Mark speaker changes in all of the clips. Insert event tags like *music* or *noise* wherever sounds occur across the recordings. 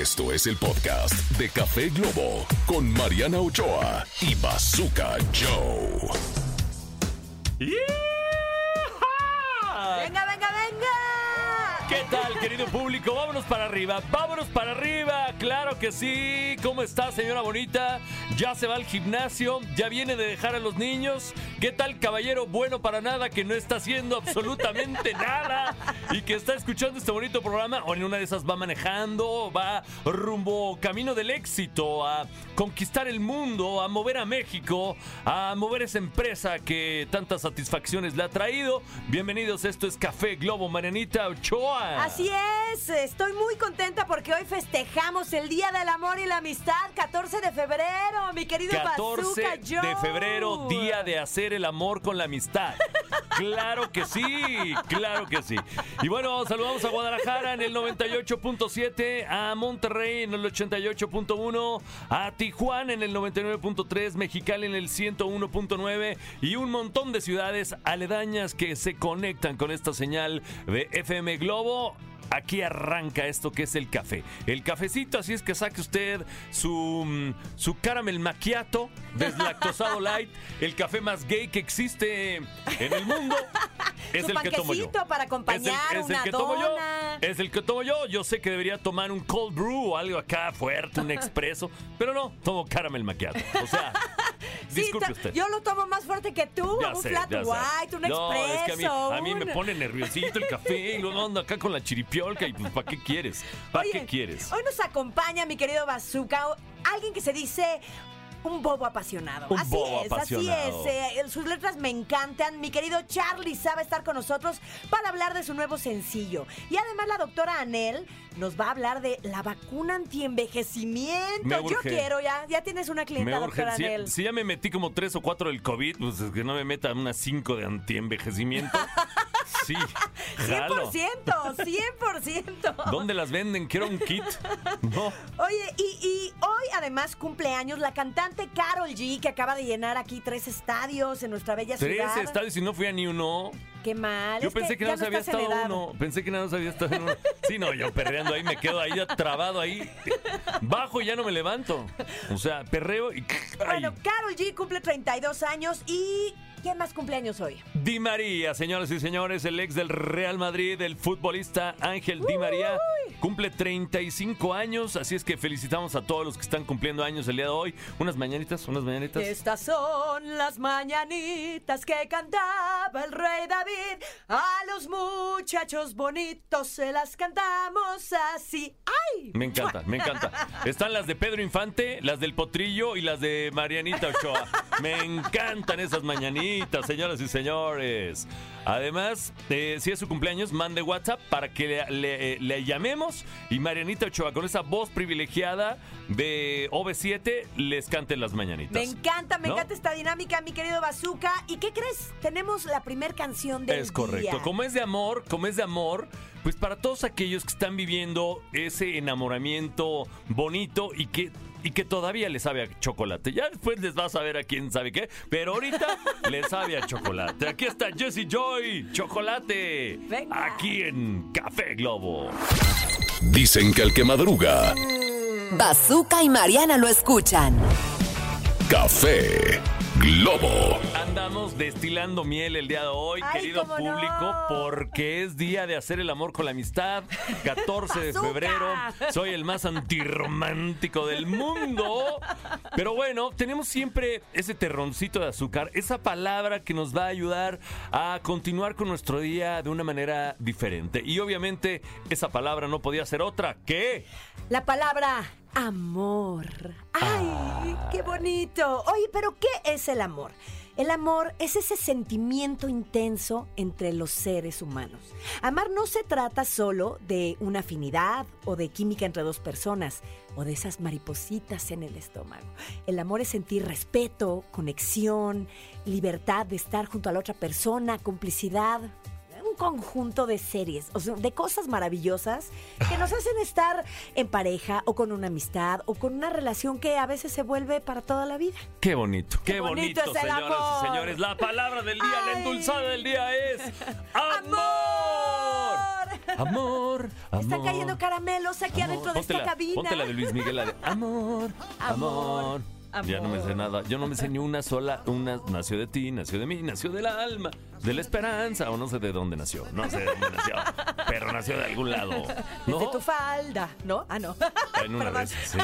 Speaker 1: Esto es el podcast de Café Globo con Mariana Ochoa y Bazooka Joe.
Speaker 2: Venga, venga, venga.
Speaker 3: ¿Qué tal, querido público? Vámonos para arriba, vámonos para arriba. Claro que sí. ¿Cómo está, señora bonita? Ya se va al gimnasio, ya viene de dejar a los niños. ¿Qué tal, caballero bueno para nada que no está haciendo absolutamente *laughs* nada y que está escuchando este bonito programa? O en una de esas va manejando, va rumbo camino del éxito, a conquistar el mundo, a mover a México, a mover esa empresa que tantas satisfacciones le ha traído. Bienvenidos, esto es Café Globo Marianita Ochoa.
Speaker 2: Así es, estoy muy contenta porque hoy festejamos el Día del Amor y la Amistad, 14 de febrero, mi querido
Speaker 3: 14
Speaker 2: Bazooka Joe.
Speaker 3: de febrero, día de hacer el amor con la amistad. *laughs* Claro que sí, claro que sí. Y bueno, saludamos a Guadalajara en el 98.7, a Monterrey en el 88.1, a Tijuana en el 99.3, Mexicali en el 101.9 y un montón de ciudades aledañas que se conectan con esta señal de FM Globo. Aquí arranca esto que es el café. El cafecito, así es que saque usted su, mm, su caramel macchiato *laughs* deslactosado light, el café más gay que existe en el mundo. *laughs* Es el que tomo yo.
Speaker 2: para acompañar
Speaker 3: es el, es el
Speaker 2: una
Speaker 3: que tomo yo.
Speaker 2: dona.
Speaker 3: Es el que tomo yo. Yo sé que debería tomar un cold brew o algo acá fuerte, un *laughs* expreso, pero no, tomo caramel macchiato. O sea,
Speaker 2: Sí,
Speaker 3: disculpe usted.
Speaker 2: Yo lo tomo más fuerte que tú,
Speaker 3: Ya
Speaker 2: un
Speaker 3: sé,
Speaker 2: flat white, un
Speaker 3: no,
Speaker 2: expreso.
Speaker 3: es que a mí, a mí me pone nerviosito el café y luego ando acá con la chiripiolca y pues ¿para qué quieres? ¿Para qué quieres?
Speaker 2: Hoy nos acompaña mi querido Bazooka, alguien que se dice un bobo apasionado.
Speaker 3: Un
Speaker 2: así
Speaker 3: bobo
Speaker 2: es,
Speaker 3: apasionado.
Speaker 2: así es. eh, sus letras me encantan. Mi querido Charlie sabe estar con nosotros para hablar de su nuevo sencillo. Y además la doctora Anel nos va a hablar de la vacuna antienvejecimiento. Yo quiero, ya, ya tienes una clienta, doctora
Speaker 3: Si,
Speaker 2: Anel.
Speaker 3: si ya me metí como tres o cuatro del COVID, pues es que no me meta unas cinco de antienvejecimiento. *laughs* Sí, *laughs* jalo.
Speaker 2: 100%, 100%.
Speaker 3: ¿Dónde las venden? Quiero un kit. No.
Speaker 2: Oye, y, y hoy además cumpleaños la cantante Carol G, que acaba de llenar aquí tres estadios en nuestra bella
Speaker 3: Tres
Speaker 2: ciudad.
Speaker 3: estadios y no fui a ni uno.
Speaker 2: Qué mal.
Speaker 3: Yo
Speaker 2: es
Speaker 3: pensé que,
Speaker 2: ya
Speaker 3: nada más había
Speaker 2: estás en
Speaker 3: estado uno. Pensé que nada más había estado uno. Sí, no, yo perreando ahí me quedo ahí trabado ahí. Bajo y ya no me levanto. O sea, perreo y. ay.
Speaker 2: Bueno, Carol G cumple 32 años y ¿quién más cumpleaños hoy?
Speaker 3: Di María, señoras y señores, el ex del Real Madrid, el futbolista Ángel Di María, cumple 35 años, así es que felicitamos a todos los que están cumpliendo años el día de hoy. Unas mañanitas, unas mañanitas.
Speaker 2: Estas son las mañanitas que cantaba el rey David. A los muchachos bonitos se las cantamos así. ¡Ay!
Speaker 3: Me encanta, me encanta. *laughs* Están las de Pedro Infante, las del Potrillo y las de Marianita Ochoa. Me encantan esas mañanitas, señoras y señores. Además, eh, si es su cumpleaños, mande WhatsApp para que le, le- eh, le llamemos y Marianita Ochoa, con esa voz privilegiada de OV7, les cante las mañanitas.
Speaker 2: Me encanta, me
Speaker 3: ¿No?
Speaker 2: encanta esta dinámica, mi querido Bazooka. ¿Y qué crees? Tenemos la primer canción del
Speaker 3: Es correcto.
Speaker 2: día.
Speaker 3: Como es de amor, como es de amor, pues para todos aquellos que están viviendo ese enamoramiento bonito y que y que todavía le sabe a chocolate. Ya después les va a saber a quién sabe qué, pero ahorita le sabe a chocolate. Aquí está Jesse Joy, chocolate.
Speaker 2: Venga.
Speaker 3: Aquí en Café Globo.
Speaker 1: Dicen que el que madruga,
Speaker 4: Bazooka y Mariana lo escuchan.
Speaker 1: Café Globo.
Speaker 3: Andamos destilando miel el día de hoy,
Speaker 2: Ay,
Speaker 3: querido público,
Speaker 2: no.
Speaker 3: porque es día de hacer el amor con la amistad. *laughs* 14 de febrero. Soy el más antirromántico del mundo. Pero bueno, tenemos siempre ese terroncito de azúcar, esa palabra que nos va a ayudar a continuar con nuestro día de una manera diferente. Y obviamente esa palabra no podía ser otra que
Speaker 2: La palabra amor. ¡Ay,
Speaker 3: Ah.
Speaker 2: qué bonito! Oye, pero ¿qué es el amor? El amor es ese sentimiento intenso entre los seres humanos. Amar no se trata solo de una afinidad o de química entre dos personas o de esas maripositas en el estómago. El amor es sentir respeto, conexión, libertad de estar junto a la otra persona, complicidad, un conjunto de series, o sea, de cosas maravillosas que nos hacen estar en pareja o con una amistad o con una relación que a veces se vuelve para toda la vida.
Speaker 3: Qué bonito, qué,
Speaker 2: Qué
Speaker 3: bonito,
Speaker 2: bonito es el
Speaker 3: señoras
Speaker 2: amor.
Speaker 3: y señores. La palabra del día, la endulzada del día es amor.
Speaker 2: ¡Amor!
Speaker 3: Amor, amor.
Speaker 2: Están cayendo caramelos aquí
Speaker 3: amor.
Speaker 2: adentro de
Speaker 3: Ponte
Speaker 2: esta
Speaker 3: la-
Speaker 2: cabina.
Speaker 3: Ponte la de Luis Miguel, la de amor, amor.
Speaker 2: Amor,
Speaker 3: Ya no me sé nada. Yo no me sé ni una sola. Una nació de ti, nació de mí, nació del alma, de la esperanza, o no sé de dónde nació. No sé de dónde nació. Pero nació de algún lado. ¿No?
Speaker 2: Desde tu falda, ¿no? Ah, no.
Speaker 3: En una esas, sí.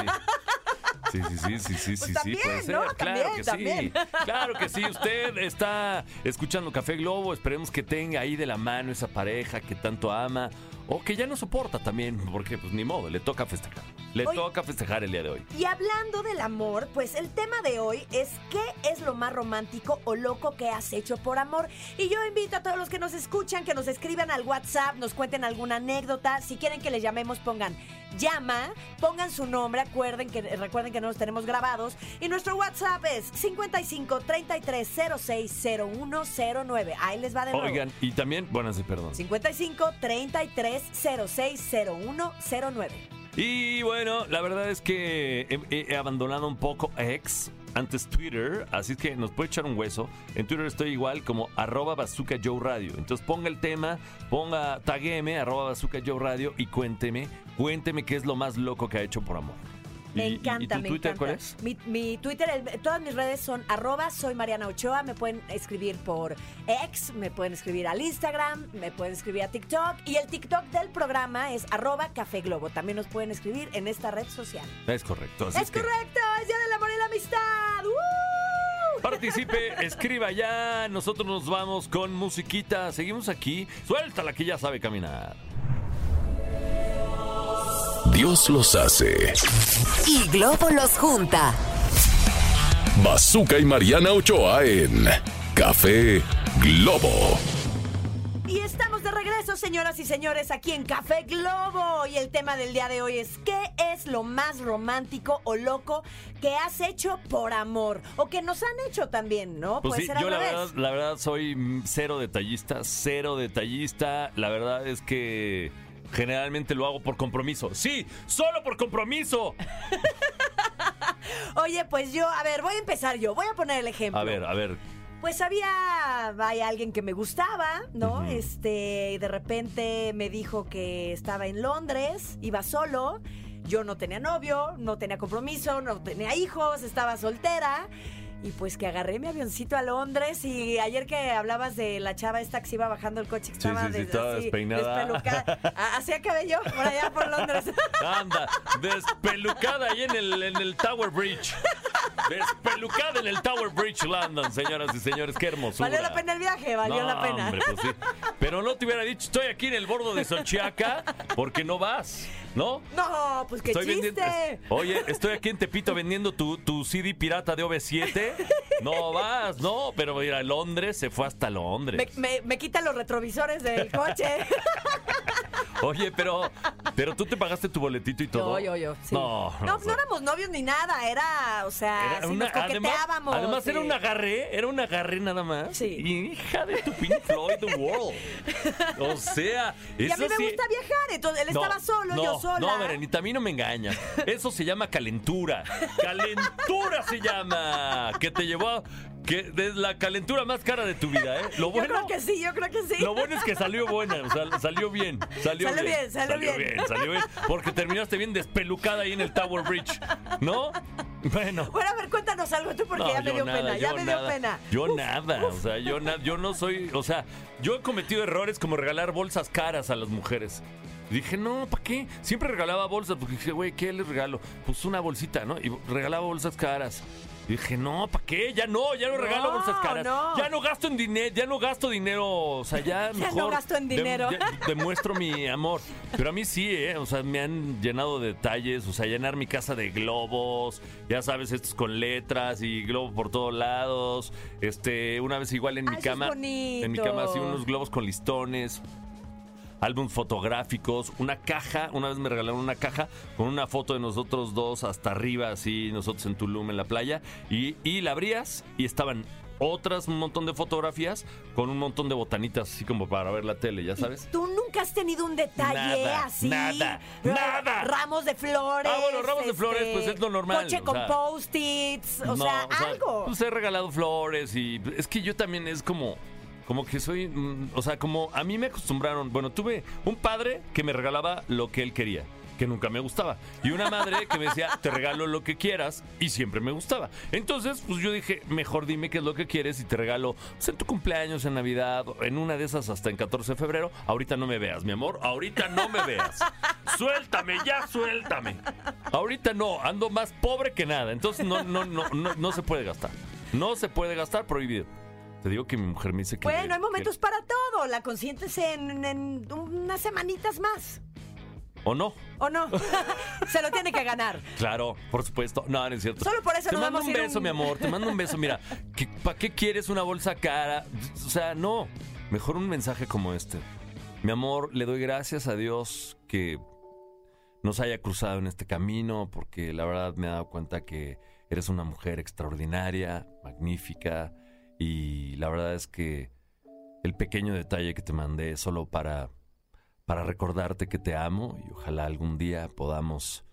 Speaker 3: Sí, sí, sí, sí, sí, sí, sí,
Speaker 2: también,
Speaker 3: puede ser.
Speaker 2: ¿no?
Speaker 3: Claro
Speaker 2: También,
Speaker 3: que
Speaker 2: también.
Speaker 3: sí. Claro que sí. Usted está escuchando Café Globo. Esperemos que tenga ahí de la mano esa pareja que tanto ama o que ya no soporta también, porque pues ni modo, le toca festejar. Le toca festejar el día de hoy.
Speaker 2: Y hablando del amor, pues el tema de hoy es ¿qué es lo más romántico o loco que has hecho por amor? Y yo invito a todos los que nos escuchan que nos escriban al WhatsApp, nos cuenten alguna anécdota. Si quieren que les llamemos, pongan llama, pongan su nombre, acuerden que, recuerden que no los tenemos grabados. Y nuestro WhatsApp es 55 33 06 0109. Ahí les va de nuevo.
Speaker 3: Oigan, y también, bueno, sí, perdón.
Speaker 2: 55 33 06 0109.
Speaker 3: Y bueno, la verdad es que he, abandonado un poco X, antes Twitter, así que nos puede echar un hueso. En Twitter estoy igual como arroba bazooka Joe Radio. Entonces ponga el tema, ponga, tagueme arroba bazooka Joe Radio y cuénteme, cuénteme qué es lo más loco que ha hecho por amor.
Speaker 2: Me
Speaker 3: ¿Y- y-
Speaker 2: encanta,
Speaker 3: ¿Y, tu
Speaker 2: me
Speaker 3: Twitter
Speaker 2: encanta.
Speaker 3: cuál es?
Speaker 2: Mi, mi Twitter, el- todas mis redes son arroba soy Mariana Ochoa. Me pueden escribir por X, me pueden escribir al Instagram, me pueden escribir a TikTok. Y el TikTok del programa es arroba Café Globo. También nos pueden escribir en esta red social.
Speaker 3: Es correcto. así
Speaker 2: es
Speaker 3: que
Speaker 2: correcto, es Día del Amor y la Amistad.
Speaker 3: Participe, *laughs* escriba ya. Nosotros nos vamos con musiquita. Seguimos aquí. Suéltala que ya sabe caminar.
Speaker 1: Dios los hace.
Speaker 4: Y Globo los junta.
Speaker 1: Bazooka y Mariana Ochoa en Café Globo.
Speaker 2: Y estamos de regreso, señoras y señores, aquí en Café Globo. Y el tema del día de hoy es ¿qué es lo más romántico o loco que has hecho por amor? O que nos han hecho también, ¿no?
Speaker 3: Pues
Speaker 2: Puede
Speaker 3: sí,
Speaker 2: ser
Speaker 3: yo la verdad, la verdad soy cero detallista, cero detallista. La verdad es que generalmente lo hago por compromiso. Sí, solo por compromiso. *laughs*
Speaker 2: Oye, pues yo, a ver, voy a empezar yo. Voy a poner el ejemplo.
Speaker 3: A ver, a ver.
Speaker 2: Pues había, vaya, alguien que me gustaba, ¿no?
Speaker 3: Ujú.
Speaker 2: Este, y de repente me dijo que estaba en Londres, iba solo. Yo no tenía novio, no tenía compromiso, no tenía hijos, estaba soltera. Y pues que agarré mi avioncito a Londres y ayer que hablabas de la chava esta que se iba bajando el coche que estaba
Speaker 3: sí, sí,
Speaker 2: des-
Speaker 3: toda
Speaker 2: así,
Speaker 3: despeinada.
Speaker 2: despelucada. *laughs* Ah, Hacía cabello por allá por Londres. *laughs*
Speaker 3: Anda, despelucada ahí en el, en el Tower Bridge. Despelucada en el Tower Bridge London, señoras y señores. Qué hermosura.
Speaker 2: Valió la pena el viaje, valió
Speaker 3: No,
Speaker 2: la pena.
Speaker 3: hombre, pues. Pero no te hubiera dicho, estoy aquí en el bordo de Xochiaca, porque no vas, ¿no?
Speaker 2: No, pues qué
Speaker 3: Estoy
Speaker 2: chiste.
Speaker 3: vendiendo- oye, estoy aquí en Tepito vendiendo tu, tu CD pirata de OV7. No vas, no, pero ir a Londres, se fue hasta Londres.
Speaker 2: me, me quitan los retrovisores del coche. *laughs*
Speaker 3: Oye, pero, pero tú te pagaste tu boletito y todo.
Speaker 2: Yo, yo, yo. sí.
Speaker 3: No,
Speaker 2: no,
Speaker 3: o sea,
Speaker 2: no éramos novios ni nada. Era, o sea,
Speaker 3: Era una-
Speaker 2: nos
Speaker 3: además,
Speaker 2: coqueteábamos.
Speaker 3: además era
Speaker 2: sí.
Speaker 3: un agarre, era un agarre nada más.
Speaker 2: Sí.
Speaker 3: Y hija de tu Pink Floyd The World. *laughs* O sea,
Speaker 2: Y a mí me
Speaker 3: sí-
Speaker 2: gusta viajar, entonces él
Speaker 3: No,
Speaker 2: estaba solo,
Speaker 3: no,
Speaker 2: yo sola.
Speaker 3: No, Berenita, a mí no me engañas. Eso se llama calentura. Calentura se llama. Que te llevó a. Que es la calentura más cara de tu vida, ¿eh? Lo
Speaker 2: yo
Speaker 3: bueno.
Speaker 2: creo que sí, yo creo que sí.
Speaker 3: Lo bueno es que salió buena, o sea, salió bien. Salió,
Speaker 2: Salió bien, salió bien.
Speaker 3: salió bien. Porque terminaste bien despelucada ahí en el Tower Bridge, ¿no? Bueno.
Speaker 2: Bueno, a ver, cuéntanos algo tú porque
Speaker 3: No,
Speaker 2: ya me
Speaker 3: yo
Speaker 2: dio
Speaker 3: nada,
Speaker 2: pena, ya
Speaker 3: yo
Speaker 2: me dio
Speaker 3: nada.
Speaker 2: pena.
Speaker 3: Yo
Speaker 2: Uf,
Speaker 3: nada, o sea, yo, na- yo no soy, o sea, yo he cometido errores como regalar bolsas caras a las mujeres. Dije, no, ¿para qué? Siempre regalaba bolsas, porque dije, güey, ¿qué les regalo? Pues una bolsita, ¿no? Y regalaba bolsas caras. Y dije, no, ¿para qué? Ya no, ya no,
Speaker 2: No,
Speaker 3: regalo bolsas caras.
Speaker 2: no.
Speaker 3: Ya no gasto en dinero, ya no gasto dinero, o sea, ya *laughs*
Speaker 2: Ya no gasto en dinero.
Speaker 3: ya demuestro mi amor. Pero a mí sí, ¿eh? O sea, me han llenado de detalles, o sea, llenar mi casa de globos, ya sabes, estos con letras y globos por todos lados. Este, una vez igual en
Speaker 2: Ay,
Speaker 3: mi cama, en mi cama así unos globos con listones. Álbumes fotográficos, una caja, una vez me regalaron una caja con una foto de nosotros dos hasta arriba, así, nosotros en Tulum en la playa, y, y la abrías y estaban otras, un montón de fotografías con un montón de botanitas, así como para ver la tele, ya sabes.
Speaker 2: ¿Tú nunca has tenido un detalle
Speaker 3: Nada,
Speaker 2: así?
Speaker 3: nada, nada.
Speaker 2: Ramos de flores.
Speaker 3: Ah, bueno, ramos de flores, pues, es lo normal,
Speaker 2: Coche
Speaker 3: o
Speaker 2: con
Speaker 3: sea.
Speaker 2: post-its, o,
Speaker 3: No,
Speaker 2: sea, algo.
Speaker 3: Pues he regalado flores y es que yo también es como, Como que soy, mm, o sea, como a mí me acostumbraron, bueno, tuve un padre que me regalaba lo que él quería, que nunca me gustaba, y una madre que me decía, te regalo lo que quieras, y siempre me gustaba. Entonces, pues yo dije, mejor dime qué es lo que quieres y te regalo pues, en tu cumpleaños, en Navidad, en una de esas hasta en 14 de febrero. Ahorita no me veas, mi amor, ahorita no me veas. Suéltame, ya suéltame. Ahorita no, ando más pobre que nada, entonces no, no, no, no, no se puede gastar. No se puede gastar, prohibido. Te digo que mi mujer me dice que...
Speaker 2: Bueno, hay
Speaker 3: que-
Speaker 2: momentos para todo. La consiéntese en, en unas semanitas más.
Speaker 3: ¿O no?
Speaker 2: ¿O no? *laughs* Se lo tiene que ganar.
Speaker 3: Claro, por supuesto. No, no es cierto.
Speaker 2: Solo por eso
Speaker 3: Te
Speaker 2: nos
Speaker 3: mando
Speaker 2: vamos
Speaker 3: un beso,
Speaker 2: un-
Speaker 3: mi amor. Te mando un beso. Mira, *laughs* ¿para qué quieres una bolsa cara? O sea, no. Mejor un mensaje como este. Mi amor, le doy gracias a Dios que nos haya cruzado en este camino, porque la verdad me he dado cuenta que eres una mujer extraordinaria, magnífica, y la verdad es que el pequeño detalle que te mandé es solo para, para recordarte que te amo y ojalá algún día podamos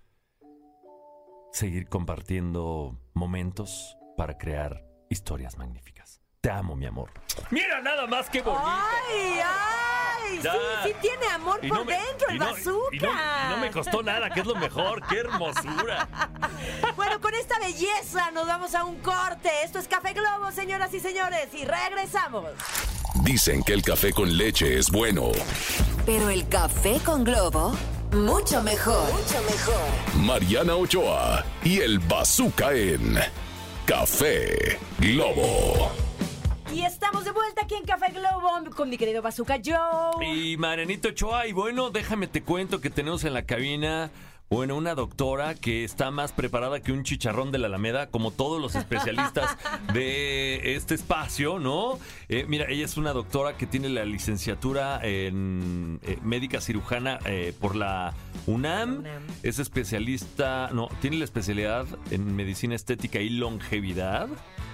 Speaker 3: seguir compartiendo momentos para crear historias magníficas. Te amo, mi amor. Mira nada más que bonito.
Speaker 2: ¡Ay, ay!
Speaker 3: Ya.
Speaker 2: Sí, sí tiene amor
Speaker 3: Y
Speaker 2: por
Speaker 3: no me-
Speaker 2: dentro, el
Speaker 3: no-
Speaker 2: bazooka.
Speaker 3: y no- y no me costó nada, que es lo mejor. ¡Qué hermosura! *laughs*
Speaker 2: Bueno, con esta belleza nos vamos a un corte. Esto es Café Globo, señoras y señores, y regresamos.
Speaker 1: Dicen que el café con leche es bueno.
Speaker 4: Pero el café con globo, mucho mejor. Mucho mejor.
Speaker 1: Mariana Ochoa y el Bazooka en Café Globo.
Speaker 2: Y estamos de vuelta aquí en Café Globo con mi querido Bazooka Joe.
Speaker 3: Y Marianito Ochoa, y bueno, déjame te cuento que tenemos en la cabina, bueno, una doctora que está más preparada que un chicharrón de la Alameda, como todos los especialistas *laughs* de este espacio, ¿no? Eh, mira, ella es una doctora que tiene la licenciatura en eh, médica cirujana eh, por la UNAM.
Speaker 2: UNAM.
Speaker 3: Es especialista, no, tiene la especialidad en medicina estética y longevidad.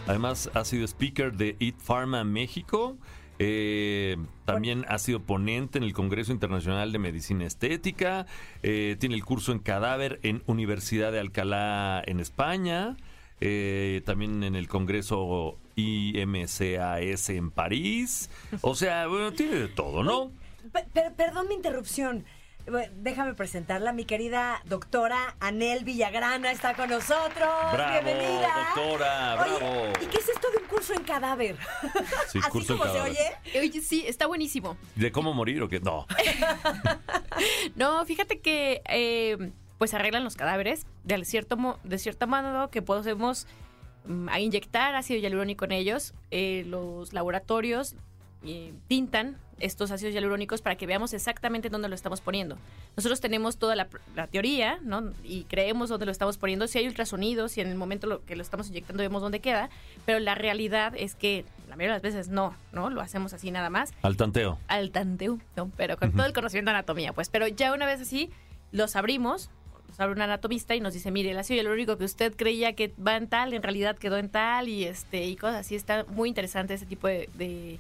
Speaker 3: Además, ha sido speaker de Eat Pharma México. Eh, también ha sido ponente en el Congreso Internacional de Medicina Estética. Eh, tiene el curso en cadáver en Universidad de Alcalá en España. Eh, también en el Congreso IMCAS en París. O sea, bueno, tiene de todo, ¿no?
Speaker 2: Pe- per- perdón mi interrupción. Déjame presentarla, mi querida doctora Anel Villagrana está con nosotros.
Speaker 3: Bravo,
Speaker 2: Bienvenida.
Speaker 3: doctora,
Speaker 2: Oye,
Speaker 3: bravo.
Speaker 2: ¿Y qué es esto de un curso en cadáver?
Speaker 3: Sí,
Speaker 2: Así
Speaker 3: curso en
Speaker 2: como se
Speaker 3: cadáver.
Speaker 2: oye.
Speaker 5: Oye, sí, está buenísimo.
Speaker 3: ¿De cómo morir o qué? No. *laughs*
Speaker 5: No, fíjate que eh, pues arreglan los cadáveres de cierto, mo- de cierto modo que podemos mm, a inyectar ácido hialurónico en ellos. Eh, los laboratorios eh, tintan estos ácidos hialurónicos para que veamos exactamente dónde lo estamos poniendo. Nosotros tenemos toda la, la teoría, ¿no? Y creemos dónde lo estamos poniendo. Si hay ultrasonidos, si en el momento lo, que lo estamos inyectando vemos dónde queda, pero la realidad es que la mayoría de las veces no, ¿no? Lo hacemos así nada más
Speaker 3: Al tanteo.
Speaker 5: al tanteo, ¿no? pero con todo el conocimiento de anatomía, pues. Pero ya una vez así, los abrimos, nos abre un anatomista y nos dice, mire, el ácido hialurónico que usted creía que va en tal, en realidad quedó en tal, y este, y cosas así. Está muy interesante ese tipo de, de,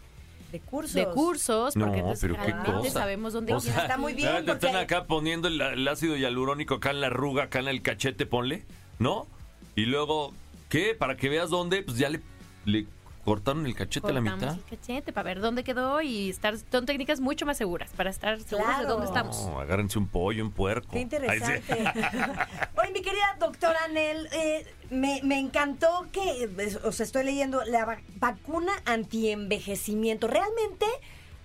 Speaker 2: De cursos.
Speaker 5: de cursos, porque
Speaker 3: No,
Speaker 5: entonces
Speaker 3: pero qué cosa.
Speaker 5: sabemos dónde
Speaker 3: O sea,
Speaker 2: Está muy bien,
Speaker 3: Te
Speaker 2: porque-
Speaker 3: están acá poniendo el, el ácido hialurónico acá en la arruga, acá en el cachete, ponle, ¿no? Y luego, ¿qué? Para que veas dónde, pues ya le, le cortaron el cachete a la
Speaker 5: Cortamos
Speaker 3: mitad.
Speaker 5: el cachete para ver dónde quedó y estar son técnicas mucho más seguras para estar seguros de dónde estamos.
Speaker 3: No, agárrense un pollo, un puerco.
Speaker 2: Qué
Speaker 3: Ay,
Speaker 2: interesante.
Speaker 3: sí. *laughs*
Speaker 2: Oye, mi querida doctora Anel, eh, me, me encantó que, eh, o sea, estoy leyendo la va- vacuna antienvejecimiento. ¿Realmente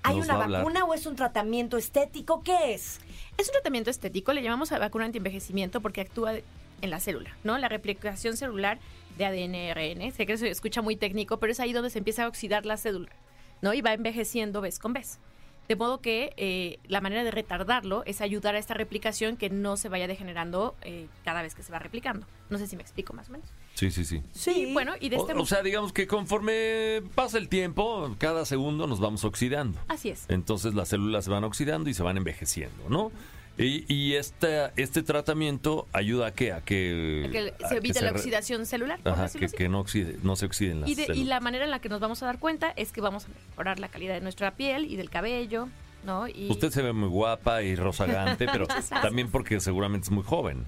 Speaker 2: hay
Speaker 3: Nos
Speaker 2: una
Speaker 3: va a hablar.
Speaker 2: vacuna o es un tratamiento estético? ¿Qué es?
Speaker 5: Es un tratamiento estético, le llamamos a vacuna antienvejecimiento porque actúa en la célula, ¿no? La replicación celular de ADN, ARN. Sé que se escucha muy técnico, pero es ahí donde se empieza a oxidar la célula, ¿no? Y va envejeciendo vez con vez. De modo que eh, la manera de retardarlo es ayudar a esta replicación que no se vaya degenerando eh, cada vez que se va replicando. No sé si me explico más o menos.
Speaker 3: Sí, sí, sí.
Speaker 2: Sí.
Speaker 5: Y bueno, y de
Speaker 3: O,
Speaker 5: este...
Speaker 3: o sea, digamos que conforme pasa el tiempo, cada segundo nos vamos oxidando.
Speaker 5: Así es.
Speaker 3: Entonces las células se van oxidando y se van envejeciendo, ¿no? Y, y este, este tratamiento ayuda a qué? A que,
Speaker 5: Que
Speaker 3: a
Speaker 5: se
Speaker 3: que
Speaker 5: evite la oxidación celular, por
Speaker 3: Ajá, que,
Speaker 5: así.
Speaker 3: que no, oxide, no se oxiden las
Speaker 5: Y, de- y
Speaker 3: células.
Speaker 5: la manera en la que nos vamos a dar cuenta es que vamos a mejorar la calidad de nuestra piel y del cabello, ¿no? Y
Speaker 3: Usted se ve muy guapa y rozagante, pero *laughs* también porque seguramente es muy joven.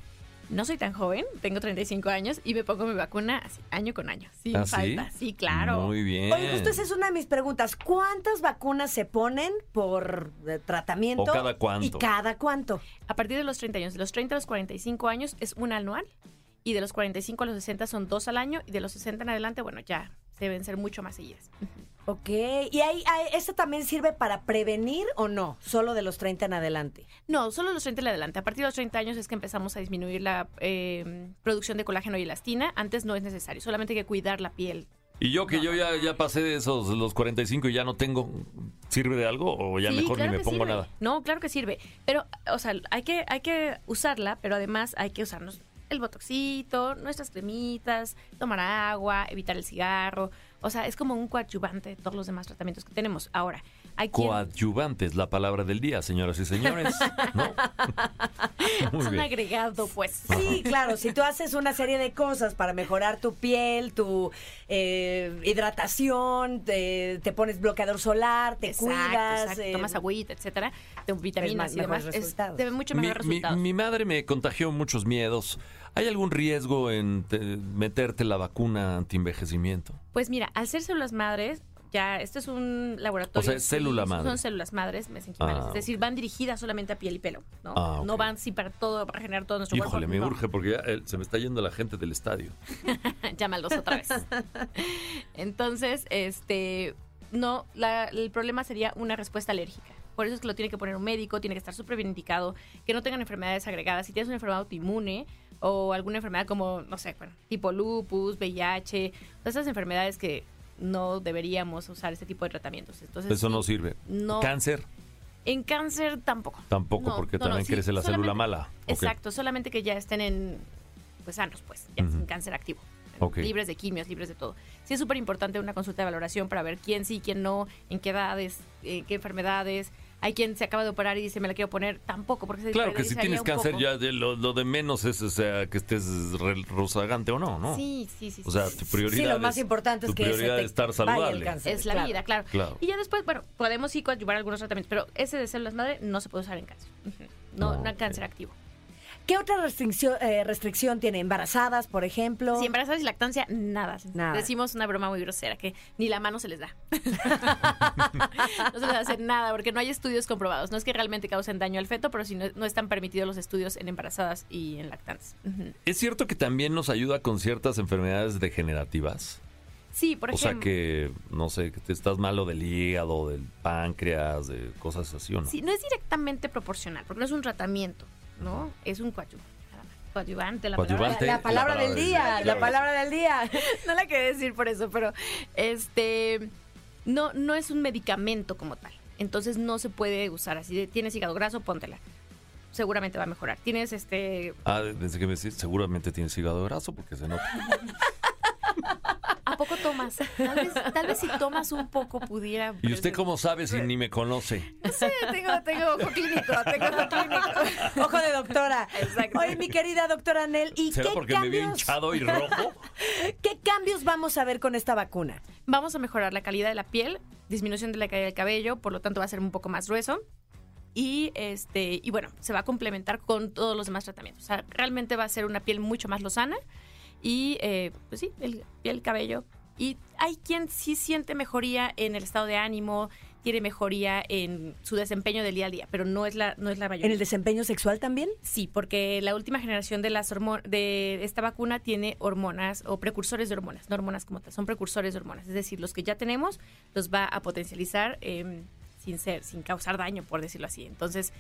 Speaker 5: No soy tan joven, tengo 35 años y me pongo mi vacuna así, año con año, sin
Speaker 3: ¿Ah, sí?
Speaker 5: falta. Sí, claro.
Speaker 3: Muy bien.
Speaker 2: Oye, justo esa es una de mis preguntas. ¿Cuántas vacunas se ponen por eh, tratamiento?
Speaker 3: ¿O cada cuánto?
Speaker 2: ¿Y cada cuánto?
Speaker 5: A partir de los 30 años, de los 30 a los 45 años es una anual y de los 45 a los 60 son dos al año y de los 60 en adelante, bueno, ya deben ser mucho más seguidas.
Speaker 2: Ok. ¿Y ahí, ahí- esto también sirve para prevenir o no? Solo de los 30 en adelante.
Speaker 5: No, solo los 30 en adelante. A partir de los 30 años es que empezamos a disminuir la eh, producción de colágeno y elastina. Antes no es necesario, solamente hay que cuidar la piel.
Speaker 3: Y yo que yo ya, ya pasé de esos los 45 y ya no tengo, ¿sirve de algo o ya
Speaker 5: Sí,
Speaker 3: mejor
Speaker 5: claro
Speaker 3: ni me pongo
Speaker 5: sirve.
Speaker 3: nada?
Speaker 5: No, claro que sirve. Pero, o sea, hay que, hay que usarla, pero además hay que usarnos el botoxito, nuestras cremitas, tomar agua, evitar el cigarro. O sea, es como un coadyuvante de todos los demás tratamientos que tenemos. Ahora, hay quien...
Speaker 3: Coadyuvante es la palabra del día, señoras y señores. ¿no? *laughs* Muy
Speaker 5: es un
Speaker 3: bien.
Speaker 5: agregado, pues.
Speaker 2: Sí, claro, si tú haces una serie de cosas para mejorar tu piel, tu eh, hidratación, te, te pones bloqueador solar, te
Speaker 5: Exacto,
Speaker 2: cuidas.
Speaker 5: exacto.
Speaker 2: eh,
Speaker 5: Tomas agüita, etcétera, de vitaminas
Speaker 2: más-
Speaker 5: y demás. Es,
Speaker 2: resultados.
Speaker 5: te mucho
Speaker 3: Mi,
Speaker 5: mejores
Speaker 3: mi-
Speaker 5: resultados.
Speaker 3: mi madre me contagió muchos miedos. ¿Hay algún riesgo en te- meterte la vacuna antienvejecimiento?
Speaker 5: Pues mira, al ser células madres, ya, esto es un laboratorio.
Speaker 3: O sea,
Speaker 5: sí,
Speaker 3: célula
Speaker 5: son-
Speaker 3: madre.
Speaker 5: Son células madres mesenquimales.
Speaker 3: Ah,
Speaker 5: es decir, van dirigidas solamente a piel y pelo. ¿no?
Speaker 3: Ah,
Speaker 5: no van sí para todo, para generar todo nuestro
Speaker 3: Híjole,
Speaker 5: cuerpo.
Speaker 3: me
Speaker 5: no.
Speaker 3: urge porque ya, eh, se me está yendo la gente del estadio. *laughs*
Speaker 5: Llámalos otra vez. *laughs* Entonces, este, no, la- el problema sería una respuesta alérgica. Por eso es que lo tiene que poner un médico, tiene que estar súper bien indicado, que no tengan enfermedades agregadas. Si tienes una enfermedad autoinmune o alguna enfermedad como, no sé, bueno, tipo lupus, VIH, todas esas enfermedades que no deberíamos usar este tipo de tratamientos. Entonces,
Speaker 3: Eso no sirve.
Speaker 5: no.
Speaker 3: Cáncer
Speaker 5: En cáncer tampoco.
Speaker 3: tampoco,
Speaker 5: No,
Speaker 3: porque
Speaker 5: no,
Speaker 3: también
Speaker 5: sí,
Speaker 3: crece la célula mala.
Speaker 5: Exacto, solamente que ya estén en, pues sanos, pues, ya
Speaker 3: Ujú.
Speaker 5: sin cáncer activo. Libres de quimios, libres de todo. Sí es súper importante una consulta de valoración para ver quién sí, quién no, en qué edades, eh, qué enfermedades. Hay quien se acaba de operar y dice, me la quiero poner. Tampoco, porque se
Speaker 3: Claro que si tienes cáncer
Speaker 5: poco.
Speaker 3: ya de lo, lo de menos es o sea, que estés re- rozagante o no, ¿no?
Speaker 5: Sí, sí, sí.
Speaker 3: O sea, tu prioridad
Speaker 2: Sí, lo más
Speaker 3: es-
Speaker 2: importante es
Speaker 3: tu
Speaker 2: que se
Speaker 3: prioridad
Speaker 2: te
Speaker 3: es estar
Speaker 2: vaya el
Speaker 3: saludable.
Speaker 2: cáncer.
Speaker 5: es la
Speaker 2: claro.
Speaker 5: vida, claro.
Speaker 3: Claro.
Speaker 5: Y ya después, bueno, podemos sí coadyuvar algunos tratamientos, pero ese de células madre no se puede usar en cáncer. No,
Speaker 3: No,
Speaker 5: cáncer activo.
Speaker 2: ¿Qué otra restricción, eh, restricción tiene? ¿Embarazadas, por ejemplo?
Speaker 5: Si embarazadas y lactancia, nada.
Speaker 2: Nada.
Speaker 5: Decimos una broma muy grosera, que ni la mano se les da. *laughs* no se les hace nada, porque no hay estudios comprobados. No es que realmente causen daño al feto, pero si no, no están permitidos los estudios en embarazadas y en lactantes. Ujú.
Speaker 3: ¿Es cierto que también nos ayuda con ciertas enfermedades degenerativas?
Speaker 5: Sí, por
Speaker 3: o sea
Speaker 5: ejemplo.
Speaker 3: que, no sé, que te estás malo del hígado, del páncreas, de cosas así o no.
Speaker 5: Sí, no es directamente proporcional, porque no es un tratamiento, ¿no? Es un coadyuvante. nada más. Coadyuvante, la palabra-
Speaker 3: Coadyuvante.
Speaker 2: La, la palabra
Speaker 3: La
Speaker 2: del
Speaker 3: palabra
Speaker 2: día,
Speaker 3: del
Speaker 2: la
Speaker 3: día.
Speaker 2: palabra del día. *laughs*
Speaker 5: no la quería decir por eso, pero este no, no es un medicamento como tal. Entonces no se puede usar así de tienes hígado graso, póntela. Seguramente va a mejorar. Tienes este
Speaker 3: Ah, desde que me decís, seguramente tienes hígado graso porque se nota. *laughs*
Speaker 5: ¿A poco tomas? Tal vez, tal vez si tomas un poco pudiera.
Speaker 3: ¿Y usted cómo sabe si ni me conoce?
Speaker 5: No sé, tengo, tengo ojo clínico, tengo ojo clínico.
Speaker 2: Ojo de doctora.
Speaker 5: Exacto.
Speaker 2: Oye, mi querida doctora Nel, ¿y
Speaker 3: ¿Será
Speaker 2: qué
Speaker 3: porque me vi
Speaker 2: cambios,
Speaker 3: hinchado y rojo? *laughs*
Speaker 2: qué cambios vamos a ver con esta vacuna?
Speaker 5: Vamos a mejorar la calidad de la piel, disminución de la caída del cabello, por lo tanto va a ser un poco más grueso. Y este, y bueno, se va a complementar con todos los demás tratamientos. O sea, realmente va a ser una piel mucho más lozana. Y eh, pues sí, el piel, cabello. Y hay quien sí siente mejoría en el estado de ánimo, tiene mejoría en su desempeño del día a día, pero no es la, no es la mayoría.
Speaker 2: ¿En el desempeño sexual también?
Speaker 5: Sí, porque la última generación de las de esta vacuna tiene hormonas o precursores de hormonas, no hormonas como tal, son precursores de hormonas. Es decir, los que ya tenemos los va a potencializar eh, sin ser, sin causar daño, por decirlo así. Entonces,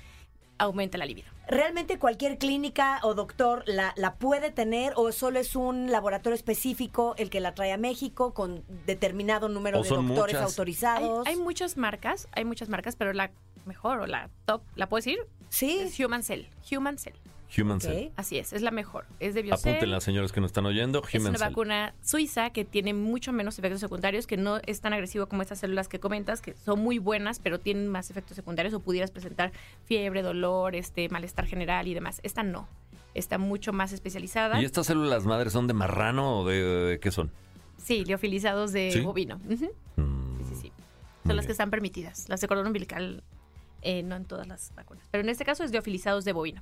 Speaker 5: aumenta la libido.
Speaker 2: ¿Realmente cualquier clínica o doctor la, la puede tener o solo es un laboratorio específico el que la trae a México con determinado número
Speaker 3: O
Speaker 2: de
Speaker 3: son
Speaker 2: doctores
Speaker 3: muchas.
Speaker 5: Hay,
Speaker 2: autorizados?
Speaker 5: hay muchas marcas, hay muchas marcas, pero la mejor o la top, ¿la puedo decir?
Speaker 2: sí.
Speaker 5: Es Human Cell. Human Cell.
Speaker 3: Human
Speaker 2: Ok.
Speaker 3: Cell.
Speaker 5: Así es, es la mejor. Es de Biocell.
Speaker 3: Apunten las señoras que nos están oyendo.
Speaker 5: Es
Speaker 3: Human
Speaker 5: una
Speaker 3: Cell.
Speaker 5: vacuna suiza que tiene mucho menos efectos secundarios, que no es tan agresivo como estas células que comentas, que son muy buenas, pero tienen más efectos secundarios o pudieras presentar fiebre, dolor, este malestar general y demás. Esta no. Está mucho más especializada.
Speaker 3: ¿Y estas células madres son de marrano o de, de qué son?
Speaker 5: Sí, liofilizados de
Speaker 3: ¿Sí?
Speaker 5: bovino. Ujú.
Speaker 3: Mm,
Speaker 5: Sí, sí, sí. Son las
Speaker 3: bien.
Speaker 5: que están permitidas. Las de cordón umbilical, eh, no en todas las vacunas. Pero en este caso es liofilizados de bovino.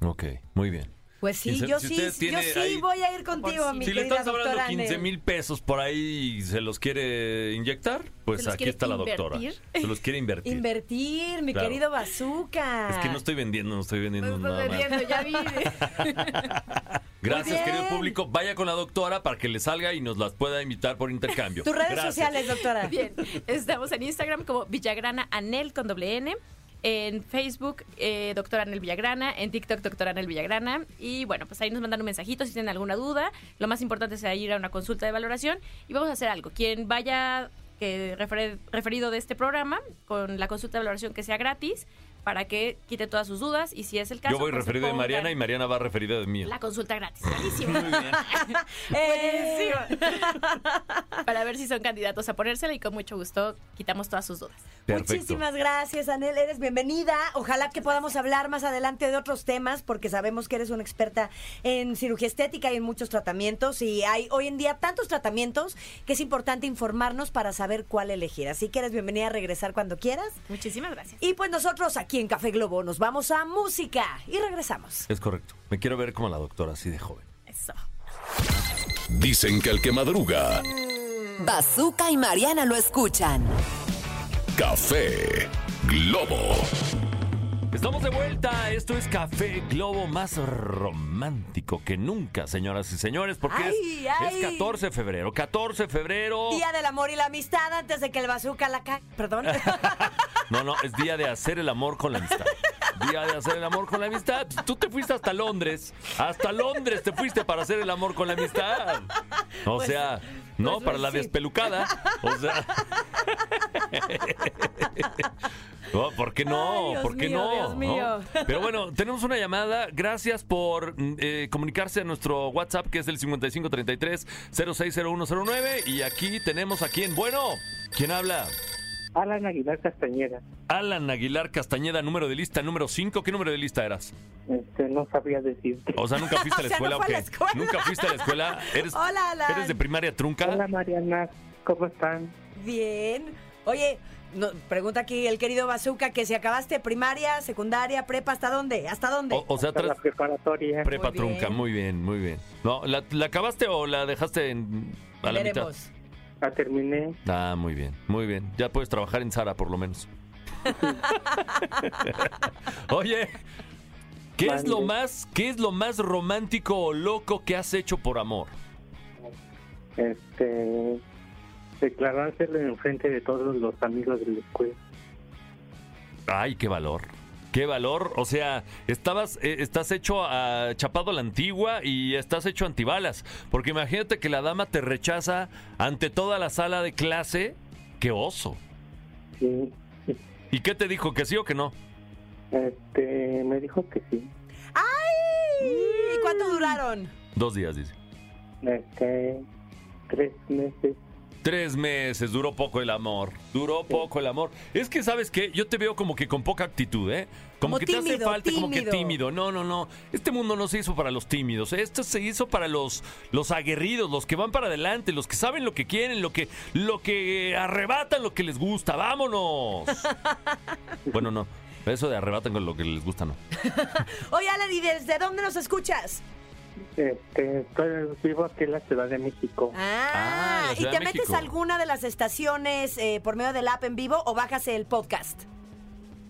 Speaker 3: Ok, muy bien.
Speaker 2: Pues sí,
Speaker 3: se-
Speaker 2: yo
Speaker 3: si
Speaker 2: sí, yo sí
Speaker 3: ahí-
Speaker 2: voy a ir contigo,
Speaker 5: Por si-
Speaker 2: mi
Speaker 3: Si le
Speaker 2: querida
Speaker 3: estás hablando
Speaker 2: doctora
Speaker 3: 15
Speaker 2: Anel.
Speaker 3: mil pesos por ahí y se los quiere inyectar, pues
Speaker 5: ¿Se los
Speaker 3: aquí está la doctora.
Speaker 5: invertir?
Speaker 3: Se los quiere invertir.
Speaker 2: Invertir, mi
Speaker 3: Claro.
Speaker 2: querido bazooka.
Speaker 3: Es que no estoy vendiendo, no estoy vendiendo
Speaker 5: Pues,
Speaker 3: nada más.
Speaker 5: vendiendo, ya vi. *laughs*
Speaker 3: Gracias, querido público. Vaya con la doctora para que le salga y nos las pueda invitar por intercambio.
Speaker 2: Tus redes
Speaker 3: Gracias.
Speaker 2: sociales, doctora.
Speaker 5: Bien, estamos en Instagram como Villagrana Anel con doble N. En Facebook, eh, doctora Anel Villagrana. En TikTok, doctora Anel Villagrana. Y bueno, pues ahí nos mandan un mensajito si tienen alguna duda. Lo más importante es ir a una consulta de valoración. Y vamos a hacer algo. Quien vaya refer- referido de este programa, con la consulta de valoración que sea gratis, para que quite todas sus dudas. Y si es el caso.
Speaker 3: Yo voy
Speaker 5: pues, se
Speaker 3: referido de Mariana y Mariana va referida de mí.
Speaker 5: La consulta gratis. Buenísimo.
Speaker 2: Eh, *laughs*
Speaker 5: Para ver si son candidatos a ponérsela y con mucho gusto quitamos todas sus dudas.
Speaker 3: Perfecto.
Speaker 2: Muchísimas gracias, Anel. Eres bienvenida. Ojalá que podamos hablar más adelante de otros temas, porque sabemos que eres una experta en cirugía estética y en muchos tratamientos. Y hay hoy en día tantos tratamientos que es importante informarnos para saber cuál elegir. Así que eres bienvenida a regresar cuando quieras.
Speaker 5: Muchísimas gracias.
Speaker 2: Y pues nosotros aquí en Café Globo nos vamos a música y regresamos.
Speaker 3: Es correcto. Me quiero ver como la doctora, así de joven.
Speaker 5: Eso.
Speaker 1: Dicen que el que madruga,
Speaker 4: Bazooka y Mariana lo escuchan.
Speaker 1: café Globo.
Speaker 3: Estamos de vuelta. Esto es Café Globo más romántico que nunca, señoras y señores, porque es-
Speaker 2: Ay,
Speaker 3: es,
Speaker 2: ay.
Speaker 3: 14 de febrero. 14 de febrero.
Speaker 2: Día del amor y la amistad antes de que el bazooka la cae. Perdón. *laughs*
Speaker 3: No, no, es día de hacer el amor con la amistad. Día de hacer el amor con la amistad. Tú te fuiste hasta Londres. Hasta Londres te fuiste para hacer el amor con la amistad. O sea, no,
Speaker 2: pues,
Speaker 3: para la
Speaker 2: sí.
Speaker 3: despelucada. O sea. *laughs* No, ¿Por qué no?
Speaker 2: Ay, Dios
Speaker 3: ¿Por qué
Speaker 2: mío,
Speaker 3: no?
Speaker 2: Dios mío.
Speaker 3: ¿No? Pero bueno, tenemos una llamada. Gracias por mm, eh, comunicarse a nuestro WhatsApp, que es el 5533-060109. Y aquí tenemos a quién. Bueno, ¿quién habla?
Speaker 6: Alan Aguilar Castañeda.
Speaker 3: Alan Aguilar Castañeda, número de lista número 5. ¿Qué número de lista eras?
Speaker 6: Este, no sabría decirte.
Speaker 3: O sea, ¿nunca *laughs* fuiste a la
Speaker 2: O sea, no
Speaker 3: escuela o qué?
Speaker 2: la escuela.
Speaker 3: ¿Nunca fuiste a la escuela? ¿Eres,
Speaker 2: Hola, Alan.
Speaker 3: ¿Eres de primaria trunca?
Speaker 6: Hola Mariana, ¿cómo están?
Speaker 2: Bien. Oye, no, pregunta aquí el querido Bazooka que si acabaste primaria, secundaria, prepa, ¿hasta dónde? ¿Hasta dónde?
Speaker 3: O, o sea,
Speaker 6: Hasta la preparatoria.
Speaker 3: prepa
Speaker 2: Muy bien.
Speaker 3: trunca, muy bien, muy bien. No, ¿la, la acabaste o la dejaste en, a la mitad?
Speaker 2: Veremos.
Speaker 6: La terminé.
Speaker 3: Ah, muy bien, muy bien. Ya puedes trabajar en Sara, por lo menos. *laughs* Oye, ¿qué es lo más, qué es lo más romántico o loco que has hecho por amor?
Speaker 6: Este, declarárselo en frente de todos los amigos de la escuela.
Speaker 3: Ay, qué valor. Qué valor. O sea, estabas, eh, estás hecho a chapado a la antigua y estás hecho antibalas. Porque imagínate que la dama te rechaza ante toda la sala de clase. Qué oso.
Speaker 6: Sí. *laughs*
Speaker 3: ¿Y qué te dijo? ¿Que sí o que no?
Speaker 6: Este, me dijo que sí.
Speaker 2: ¡Ay! ¿Y cuánto duraron?
Speaker 3: Dos días, dice.
Speaker 6: Este, tres meses.
Speaker 3: Tres meses, duró poco el amor. Duró poco el amor. Es que, ¿sabes qué? Yo te veo como que con poca actitud, ¿eh? Como,
Speaker 2: Como
Speaker 3: que te hace
Speaker 2: tímido,
Speaker 3: falta, como que
Speaker 2: tímido.
Speaker 3: tímido. No, no, no. Este mundo no se hizo para los tímidos. Esto se hizo para los, los aguerridos, los que van para adelante, los que saben lo que quieren, lo que, lo que arrebatan lo que les gusta. ¡Vámonos! *laughs* bueno, no. Eso de arrebatan con lo que les gusta, no. *laughs*
Speaker 2: Oye, Alan, ¿y desde dónde nos escuchas?
Speaker 6: Este, estoy vivo aquí en la Ciudad de México.
Speaker 2: Ah,
Speaker 3: Ah,
Speaker 2: ¿y te metes a alguna de las estaciones eh, por medio del app en vivo o bajas el podcast?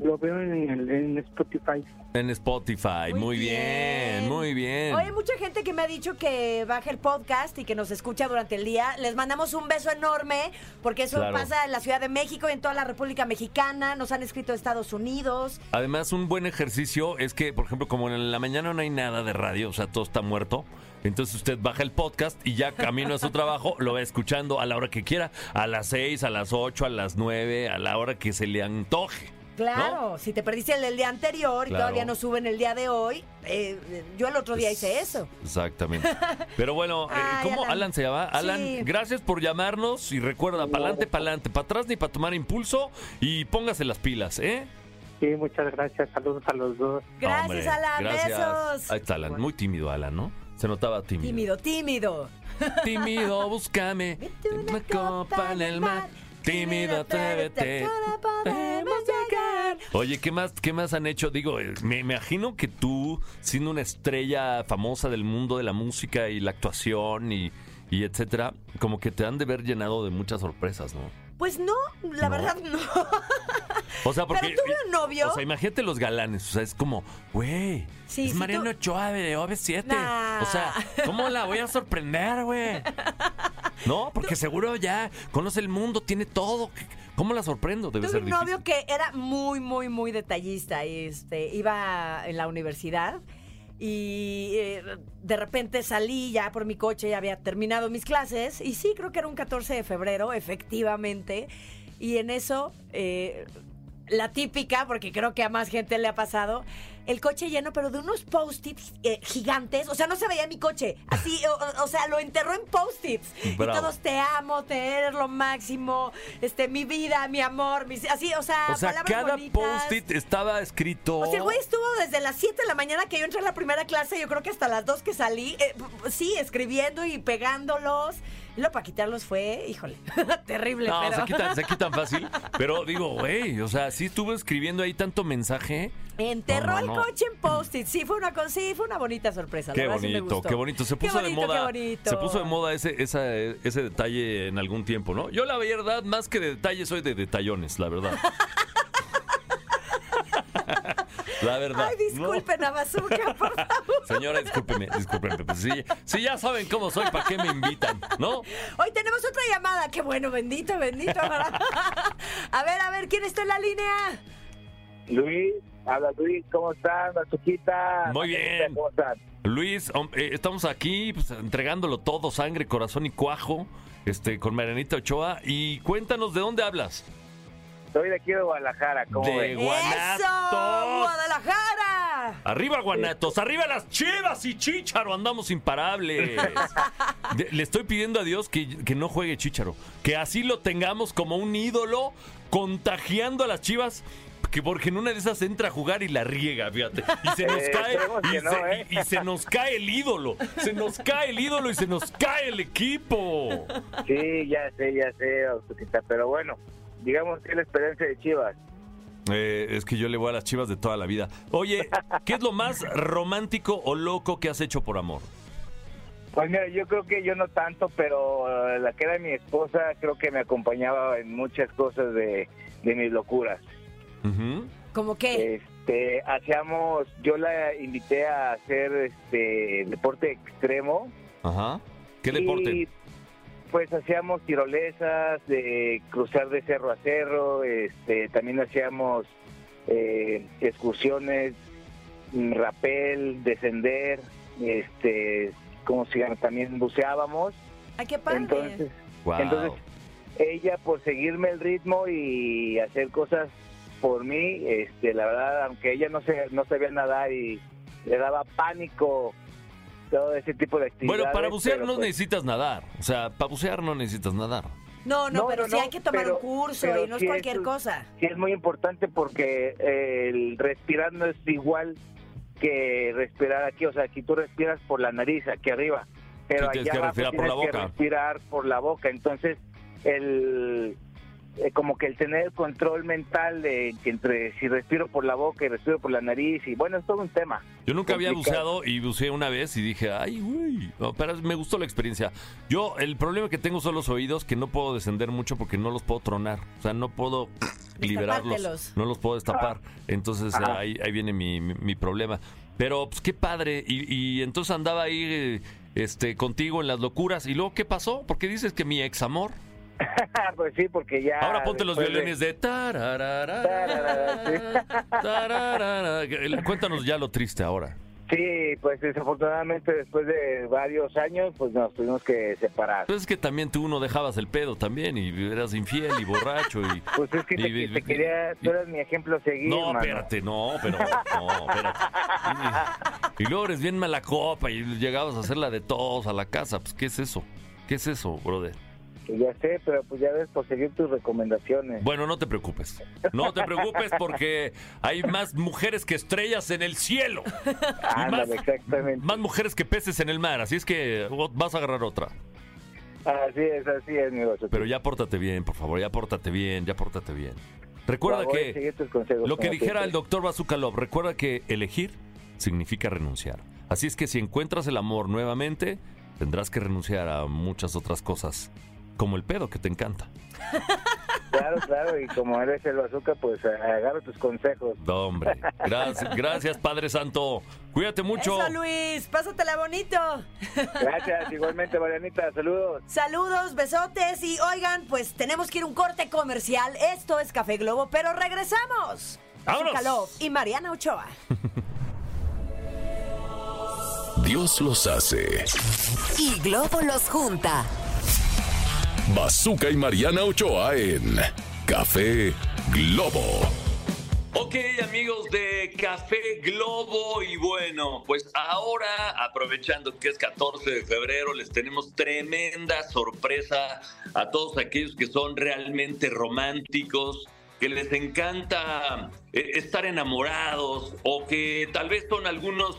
Speaker 6: Lo veo en, el- en Spotify.
Speaker 3: En Spotify. Muy,
Speaker 2: Muy
Speaker 3: bien.
Speaker 2: bien.
Speaker 3: muy bien.
Speaker 2: Oye, mucha gente que me ha dicho que baja el podcast y que nos escucha durante el día. Les mandamos un beso enorme porque eso
Speaker 3: Claro.
Speaker 2: pasa en la Ciudad de México y en toda la República Mexicana. Nos han escrito de Estados Unidos.
Speaker 3: Además, un buen ejercicio es que, por ejemplo, como en la mañana no hay nada de radio, o sea, todo está muerto. Entonces usted baja el podcast y ya camino a su trabajo, lo va escuchando a la hora que quiera, a las 6, a las 8, a las 9, a la hora que se le antoje.
Speaker 2: Claro, si te perdiste el del día anterior y todavía no suben el día de hoy, eh, yo el otro día hice eso.
Speaker 3: Exactamente. *laughs* Pero bueno, eh,
Speaker 2: Ay,
Speaker 3: ¿cómo
Speaker 2: Alan.
Speaker 3: Alan. se llama? Alan,
Speaker 2: Sí.
Speaker 3: gracias por llamarnos y recuerda, para adelante, para adelante, para atrás ni para tomar impulso y póngase las pilas, ¿eh?
Speaker 6: Sí, muchas gracias. Saludos a los dos.
Speaker 2: Gracias,
Speaker 3: Hombre,
Speaker 2: Alan.
Speaker 3: gracias.
Speaker 2: Besos.
Speaker 3: Ahí está Alan, muy tímido Alan, ¿no? Se notaba tímido.
Speaker 2: Tímido, tímido.
Speaker 3: Tímido, *laughs* búscame.
Speaker 2: Una
Speaker 3: copa en el mar. Tímido, atrévete.
Speaker 2: Podemos llegar.
Speaker 3: Oye, ¿qué más, ¿qué más han hecho? Digo, eh, me, imagino que tú, siendo una estrella famosa del mundo de la música y la actuación y, y etcétera, como que te han de ver llenado de muchas sorpresas, ¿no?
Speaker 2: Pues no, la
Speaker 3: No.
Speaker 2: verdad no. *laughs*
Speaker 3: O sea, porque.
Speaker 2: Pero tuve un novio.
Speaker 3: O sea, imagínate los galanes. O sea, es como, güey.
Speaker 2: Sí,
Speaker 3: es
Speaker 2: sí,
Speaker 3: Mariano
Speaker 2: tú-
Speaker 3: Ochoa de OV7.
Speaker 2: Nah.
Speaker 3: O sea, ¿cómo la voy a sorprender, güey? *laughs* No, porque seguro ya conoce el mundo, tiene todo. ¿Cómo la sorprendo? Debe
Speaker 2: Tuve
Speaker 3: ser
Speaker 2: un
Speaker 3: difícil.
Speaker 2: novio que era muy, muy, muy detallista. Y este, iba en la universidad y eh, de repente salí ya por mi coche, ya había terminado mis clases. Y sí, creo que era un 14 de febrero, efectivamente. Y en eso, eh, la típica, porque creo que a más gente le ha pasado, el coche lleno, pero de unos post-its eh, gigantes. O sea, no se veía mi coche. Así, o, o- sea, lo enterró en post-its. Y todos te amo, te eres lo máximo, este, mi vida, mi amor, mis- así, o sea,
Speaker 3: O sea, cada post-it estaba escrito.
Speaker 2: O sea, el güey estuvo desde las 7 de la mañana que yo entré a la primera clase, yo creo que hasta las 2 que salí, eh, sí, escribiendo y pegándolos. Luego para quitarlos fue, híjole, *laughs* terrible,
Speaker 3: No,
Speaker 2: pero...
Speaker 3: se quitan, se quitan *laughs* fácil. Pero digo, güey, o sea, sí estuvo escribiendo ahí tanto mensaje.
Speaker 2: Enterró
Speaker 3: No, no,
Speaker 2: el coche en post-it. Sí, fue una, co- sí, fue una bonita sorpresa. la
Speaker 3: Qué
Speaker 2: verdad sí me
Speaker 3: bonito,
Speaker 2: gustó.
Speaker 3: qué bonito. Se
Speaker 2: Qué
Speaker 3: puso
Speaker 2: bonito,
Speaker 3: de moda.
Speaker 2: qué bonito.
Speaker 3: Se puso de moda ese, esa- ese detalle en algún tiempo, ¿no? Yo la verdad, más que de detalles, soy de detallones, la verdad. *laughs* la verdad.
Speaker 2: Ay, disculpen a Bazooka, por *laughs* favor.
Speaker 3: Señora, discúlpeme, discúlpeme. Pues sí, sí, ya saben cómo soy, ¿para qué me invitan? ¿No?
Speaker 2: Hoy tenemos otra llamada. Qué bueno, bendito, bendito. *laughs* a ver, a ver, ¿quién está en la línea?
Speaker 7: Luis, habla Luis, ¿cómo están? Mazuquita.
Speaker 3: Muy bien.
Speaker 7: ¿Cómo están?
Speaker 3: Luis, eh, estamos aquí pues, entregándolo todo, sangre, corazón y cuajo, este, con Marianita Ochoa. Y cuéntanos de dónde hablas.
Speaker 7: Soy de aquí de Guadalajara, ¿cómo
Speaker 3: De? Guanatos.
Speaker 2: ¡Eso! ¡Guadalajara!
Speaker 3: Arriba Guanatos, arriba las chivas y Chícharo, andamos imparables. *laughs* De- le estoy pidiendo a Dios que, que no juegue Chícharo, que así lo tengamos como un ídolo contagiando a las chivas. Que porque en una de esas entra a jugar y la riega, fíjate. Y se nos
Speaker 7: Eh,
Speaker 3: cae.
Speaker 7: esperemos
Speaker 3: Y
Speaker 7: que no,
Speaker 3: se,
Speaker 7: ¿eh?
Speaker 3: y- y se nos cae el ídolo. Se nos cae el ídolo y se nos cae el equipo.
Speaker 7: Sí, ya sé, ya sé, pero bueno, digamos que es la experiencia de Chivas.
Speaker 3: Eh, es que yo le voy a las chivas de toda la vida. Oye, *laughs* ¿qué es lo más romántico o loco que has hecho por amor?
Speaker 7: Pues mira, yo creo que yo no tanto, pero eh, la que era mi esposa creo que me acompañaba en muchas cosas de, de mis locuras.
Speaker 3: Ujú.
Speaker 2: ¿Cómo qué?
Speaker 7: Este, hacíamos, yo la invité a hacer este deporte extremo.
Speaker 3: Ajá. ¿Qué deporte?
Speaker 7: Pues hacíamos tirolesas, de cruzar de cerro a cerro, este, también hacíamos eh, excursiones, mm, rapel, descender, este, como si también buceábamos.
Speaker 2: Ay, qué padre.
Speaker 7: Entonces, entonces ella por seguirme el ritmo y hacer cosas por mí, este, la verdad, aunque ella no se, no sabía nadar y le daba pánico todo ese tipo de actividades.
Speaker 3: bueno, para bucear no
Speaker 7: pues,
Speaker 3: necesitas nadar. O sea, para bucear no necesitas nadar.
Speaker 2: no, no,
Speaker 7: no,
Speaker 2: pero
Speaker 7: no,
Speaker 2: sí hay que tomar
Speaker 7: pero-
Speaker 2: un curso y no es cualquier
Speaker 7: es-
Speaker 2: cosa.
Speaker 7: sí es muy importante porque eh, el respirar no es igual que respirar aquí, o sea, aquí tú respiras por la nariz, aquí arriba, pero
Speaker 3: Sí, tienes
Speaker 7: allá
Speaker 3: que
Speaker 7: abajo
Speaker 3: por
Speaker 7: tienes
Speaker 3: la
Speaker 7: que respirar por la boca, entonces el eh, como que el tener el control mental de que entre si respiro por la boca y respiro por la nariz y bueno, es todo un tema.
Speaker 3: Yo nunca había buceado y buceé una vez y dije, ay, güey. No, pero me gustó la experiencia. Yo, el problema que tengo son los oídos, que no puedo descender mucho porque no los puedo tronar. O sea, no puedo *clears throat* liberarlos. No los puedo destapar. Entonces
Speaker 7: Ajá.
Speaker 3: ahí, ahí viene mi, mi- mi problema. Pero, pues qué padre. Y, y entonces andaba ahí este, contigo en las locuras. ¿Y luego qué pasó? ¿Por qué dices que mi ex amor? *laughs*
Speaker 7: pues sí, porque ya
Speaker 3: Ahora ponte los
Speaker 7: de-
Speaker 3: violines de... tararara,
Speaker 7: Tararara,
Speaker 3: tararara. Cuéntanos ya lo triste ahora.
Speaker 7: Sí, pues desafortunadamente después de varios años, pues nos tuvimos que separar.
Speaker 3: Pues es que también tú no dejabas el pedo también y eras infiel y borracho y... *laughs*
Speaker 7: Pues es que te,
Speaker 3: y-
Speaker 7: te quería, tú eras mi ejemplo a seguir,
Speaker 3: No,
Speaker 7: mano.
Speaker 3: espérate, no, pero no, espérate. Y, y luego eres bien mala copa y llegabas a hacer la de todos a la casa. Pues, ¿qué es eso? ¿Qué es eso, brother?
Speaker 7: Ya sé, pero pues ya ves por seguir tus recomendaciones.
Speaker 3: Bueno, no te preocupes. No te preocupes porque hay más mujeres que estrellas en el cielo. *laughs*
Speaker 7: Ándale,
Speaker 3: más,
Speaker 7: exactamente.
Speaker 3: más mujeres que peces en el mar. Así es que vas a agarrar otra.
Speaker 7: Así es, así es, mi.
Speaker 3: Pero ya pórtate bien, por favor. Ya pórtate bien, ya pórtate bien. Recuerda
Speaker 7: a
Speaker 3: que
Speaker 7: seguir tus consejos
Speaker 3: lo que dijera el doctor Bazucalov, recuerda que elegir significa renunciar. Así es que si encuentras el amor nuevamente, tendrás que renunciar a muchas otras cosas, como el pedo que te encanta. *laughs*
Speaker 7: Claro, claro, y como eres el bazooka, pues agarra tus consejos.
Speaker 3: No, hombre, gracias, *laughs* gracias Padre Santo. Cuídate mucho.
Speaker 2: Eso, Luis, pásatela bonito.
Speaker 7: Gracias, *laughs* igualmente, Marianita, saludos.
Speaker 2: Saludos, besotes y oigan, pues tenemos que ir a un corte comercial. Esto es Café Globo, pero regresamos.
Speaker 3: ¡Vámonos!
Speaker 2: Y Mariana Ochoa.
Speaker 1: Dios los hace.
Speaker 4: Y Globo los junta.
Speaker 1: Bazooka y Mariana Ochoa en Café Globo.
Speaker 3: Ok, amigos de Café Globo, y bueno, pues ahora, aprovechando que es 14 de febrero, les tenemos tremenda sorpresa a todos aquellos que son realmente románticos, que les encanta eh, estar enamorados o que tal vez son algunos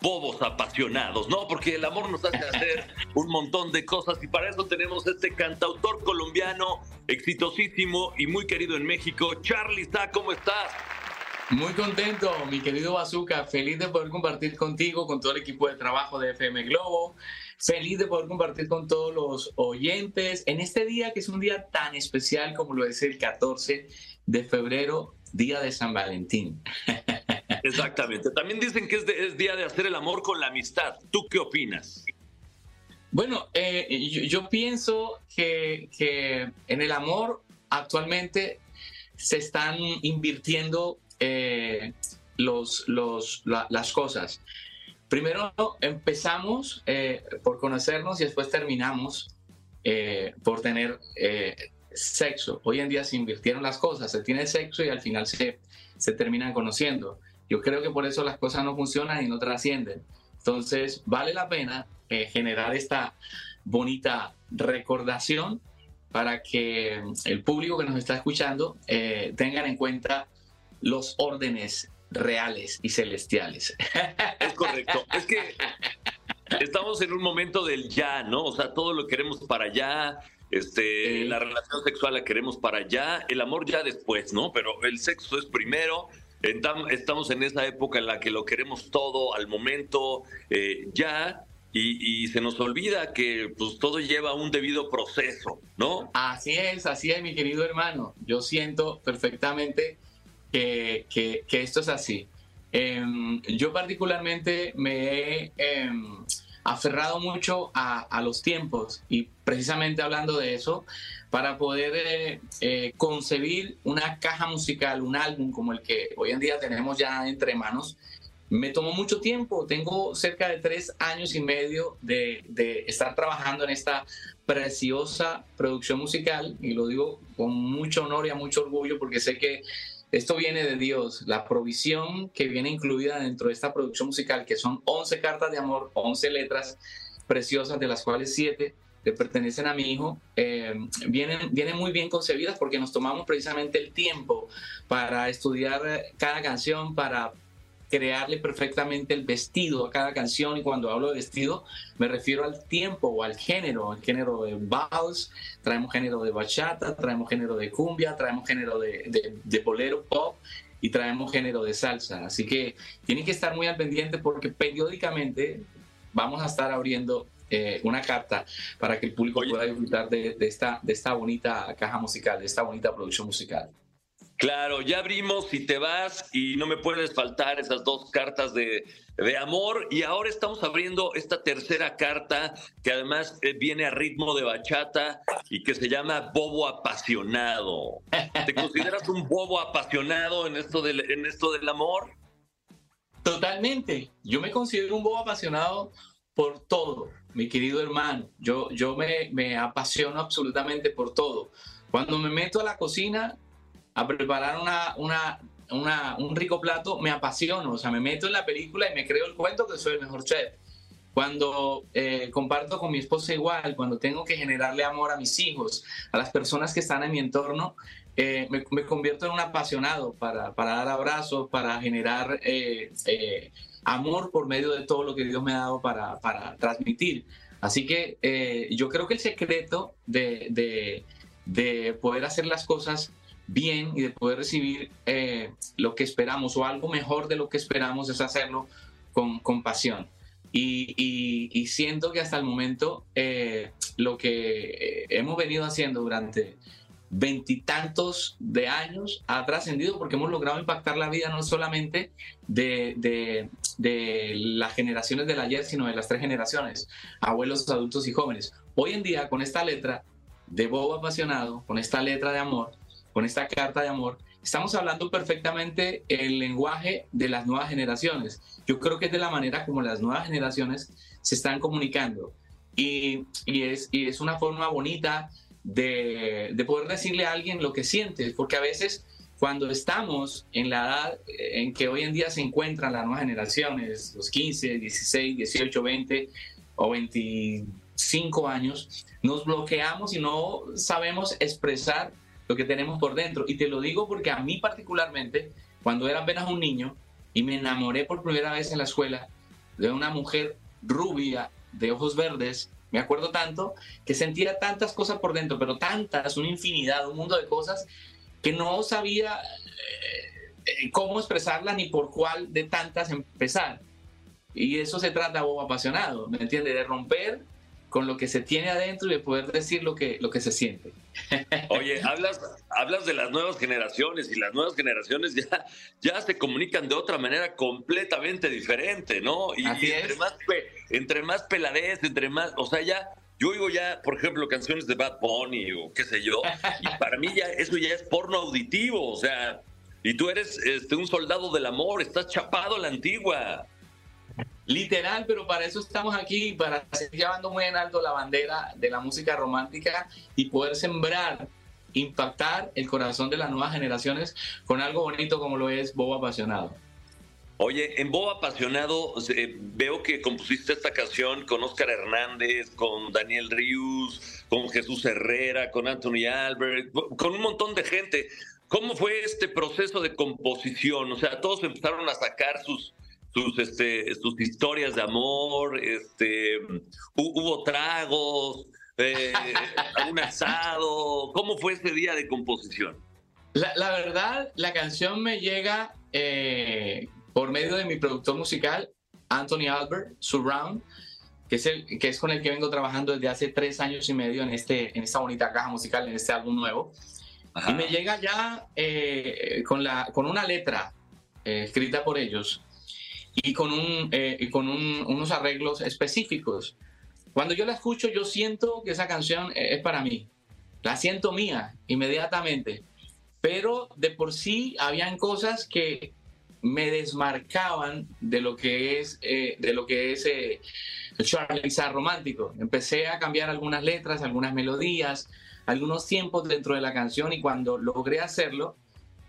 Speaker 3: bobos apasionados, ¿no? Porque el amor nos hace hacer un montón de cosas y para eso tenemos este cantautor colombiano exitosísimo y muy querido en México, Charlie Sa, ¿cómo estás?
Speaker 8: Muy contento, mi querido Bazooka. Feliz de poder compartir contigo, con todo el equipo de trabajo de FM Globo. Feliz de poder compartir con todos los oyentes en este día que es un día tan especial como lo es el 14 de febrero, Día de San Valentín.
Speaker 3: Exactamente. También dicen que es, día de hacer el amor con la amistad. ¿Tú qué opinas?
Speaker 8: Bueno, eh, yo, pienso que, en el amor actualmente se están invirtiendo eh, los, los, la- las cosas. Primero empezamos eh, por conocernos y después terminamos eh, por tener sexo. Hoy en día se invirtieron las cosas, se tiene sexo y al final se, se terminan conociendo. Yo creo que por eso las cosas no funcionan y no trascienden. Entonces, vale la pena eh, generar esta bonita recordación para que el público que nos está escuchando eh, tengan en cuenta los órdenes reales y celestiales. *laughs*
Speaker 3: Es correcto. es que estamos en un momento del ya, ¿no? O sea, todo lo queremos para allá. Este,
Speaker 8: Sí.
Speaker 3: la relación sexual la queremos para allá, el amor ya después, ¿no? Pero el sexo es primero. Estamos en esa época en la que lo queremos todo al momento, eh, ya, y, y se nos olvida que pues todo lleva un debido proceso, ¿no?
Speaker 8: Así es, así es, mi querido hermano. Yo siento perfectamente que, que- que esto es así. Em, yo particularmente me he em, aferrado mucho a, a los tiempos y precisamente hablando de eso, para poder eh, eh, concebir una caja musical, un álbum como el que hoy en día tenemos ya entre manos, me tomó mucho tiempo. Tengo cerca de tres años y medio de, de estar trabajando en esta preciosa producción musical y lo digo con mucho honor y a mucho orgullo porque sé que esto viene de Dios, la provisión que viene incluida dentro de esta producción musical, que son 11 cartas de amor, 11 letras preciosas, de las cuales 7 le pertenecen a mi hijo, eh, vienen, vienen muy bien concebidas porque nos tomamos precisamente el tiempo para estudiar cada canción, para crearle perfectamente el vestido a cada canción y cuando hablo de vestido me refiero al tiempo o al género, el género de vals, traemos género de bachata, traemos género de cumbia, traemos género de, de, de bolero pop y traemos género de salsa. Así que tienen que estar muy al pendiente porque periódicamente vamos a estar abriendo eh, una carta para que el público
Speaker 3: Oye.
Speaker 8: pueda disfrutar de, de esta, de esta bonita caja musical, de esta bonita producción musical.
Speaker 3: Claro, ya abrimos y te vas y no me puedes faltar esas dos cartas de, de amor y ahora estamos abriendo esta tercera carta que además eh, viene a ritmo de bachata y que se llama Bobo Apasionado. *laughs* ¿Te consideras un bobo apasionado en esto del, en esto del amor?
Speaker 8: Totalmente. Yo me considero un bobo apasionado por todo, mi querido hermano. Yo, yo me, me apasiono absolutamente por todo. Cuando me meto a la cocina a preparar una, una, una- un rico plato, me apasiono. O sea, me meto en la película y me creo el cuento que soy el mejor chef. Cuando eh, comparto con mi esposa igual, cuando tengo que generarle amor a mis hijos, a las personas que están en mi entorno, eh, me, me convierto en un apasionado para, para dar abrazos, para generar eh, eh, amor por medio de todo lo que Dios me ha dado para, para transmitir. Así que eh, yo creo que el secreto de, de- de poder hacer las cosas bien y de poder recibir eh, lo que esperamos o algo mejor de lo que esperamos es hacerlo con, con pasión. Y, y, siento que hasta el momento eh, lo que hemos venido haciendo durante veintitantos de años ha trascendido porque hemos logrado impactar la vida no solamente de, de, de, las generaciones del ayer, sino de las tres generaciones, abuelos, adultos y jóvenes. Hoy en día, con esta letra de Bobo Apasionado, con esta letra de amor, con esta carta de amor, estamos hablando perfectamente el lenguaje de las nuevas generaciones. Yo creo que es de la manera como las nuevas generaciones se están comunicando. Y, y, es, y es una forma bonita de, de, poder decirle a alguien lo que sientes, porque a veces cuando estamos en la edad en que hoy en día se encuentran las nuevas generaciones, los 15, 16, 18, 20 o 25 años, nos bloqueamos y no sabemos expresar lo que tenemos por dentro. Y te lo digo porque a mí particularmente, cuando era apenas un niño y me enamoré por primera vez en la escuela de una mujer rubia, de ojos verdes, me acuerdo tanto que sentía tantas cosas por dentro, pero tantas, una infinidad, un mundo de cosas que no sabía eh, cómo expresarlas ni por cuál de tantas empezar. Y eso se trata, Bobo Apasionado, ¿me entiende? De romper con lo que se tiene adentro y de poder decir lo que, lo que se siente. *laughs*
Speaker 3: Oye, hablas, hablas de las nuevas generaciones y las nuevas generaciones ya, ya se comunican de otra manera completamente diferente, ¿no? Y, y entre, más, entre más peladez, entre más, o sea, ya, yo oigo ya, por ejemplo, canciones de Bad Bunny o qué sé yo, y *laughs* para mí ya eso ya es porno auditivo, o sea, y tú eres este, un soldado del amor, estás chapado a la antigua.
Speaker 8: Literal, pero para eso estamos aquí, para seguir llevando muy en alto la bandera de la música romántica y poder sembrar, impactar el corazón de las nuevas generaciones con algo bonito como lo es Bobo Apasionado.
Speaker 3: Oye, en Bobo Apasionado eh, veo que compusiste esta canción con Oscar Hernández, con Daniel Ríos, con Jesús Herrera, con Anthony Albert, con un montón de gente. ¿Cómo fue este proceso de composición? O sea, todos empezaron a sacar sus, sus, este, sus historias de amor, este, hubo tragos, eh, *laughs* un asado. ¿Cómo fue ese día de composición?
Speaker 8: La, la verdad, la canción me llega eh, por medio de mi productor musical, Anthony Albert, Surround, que es, el, que es con el que vengo trabajando desde hace tres años y medio en, este, en esta bonita caja musical, en este álbum nuevo. Ajá. Y me llega ya eh, con, la, con una letra eh, escrita por ellos y con, un, eh, con un, unos arreglos específicos. Cuando yo la escucho, yo siento que esa canción es para mí. La siento mía inmediatamente. Pero de por sí habían cosas que me desmarcaban de lo que es, eh, de lo que es eh, el romántico. Empecé a cambiar algunas letras, algunas melodías, algunos tiempos dentro de la canción y cuando logré hacerlo,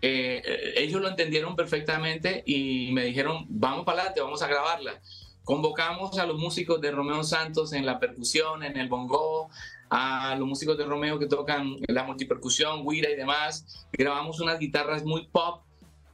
Speaker 8: eh, ellos lo entendieron perfectamente y me dijeron, vamos para adelante, vamos a grabarla. Convocamos a los músicos de Romeo Santos en la percusión, en el bongo, a los músicos de Romeo que tocan la multipercusión, guira y demás. Grabamos unas guitarras muy pop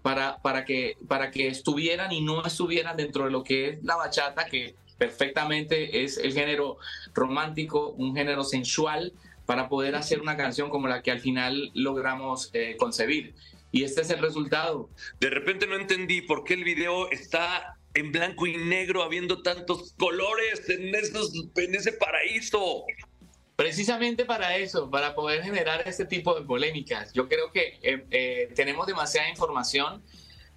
Speaker 8: para, para, que, para que estuvieran y no estuvieran dentro de lo que es la bachata, que perfectamente es el género romántico, un género sensual, para poder hacer una canción como la que al final logramos eh, concebir. Y este es el resultado.
Speaker 3: De repente no entendí por qué el video está en blanco y negro, habiendo tantos colores en, esos, en ese paraíso.
Speaker 8: Precisamente para eso, para poder generar este tipo de polémicas. Yo creo que eh, eh, tenemos demasiada información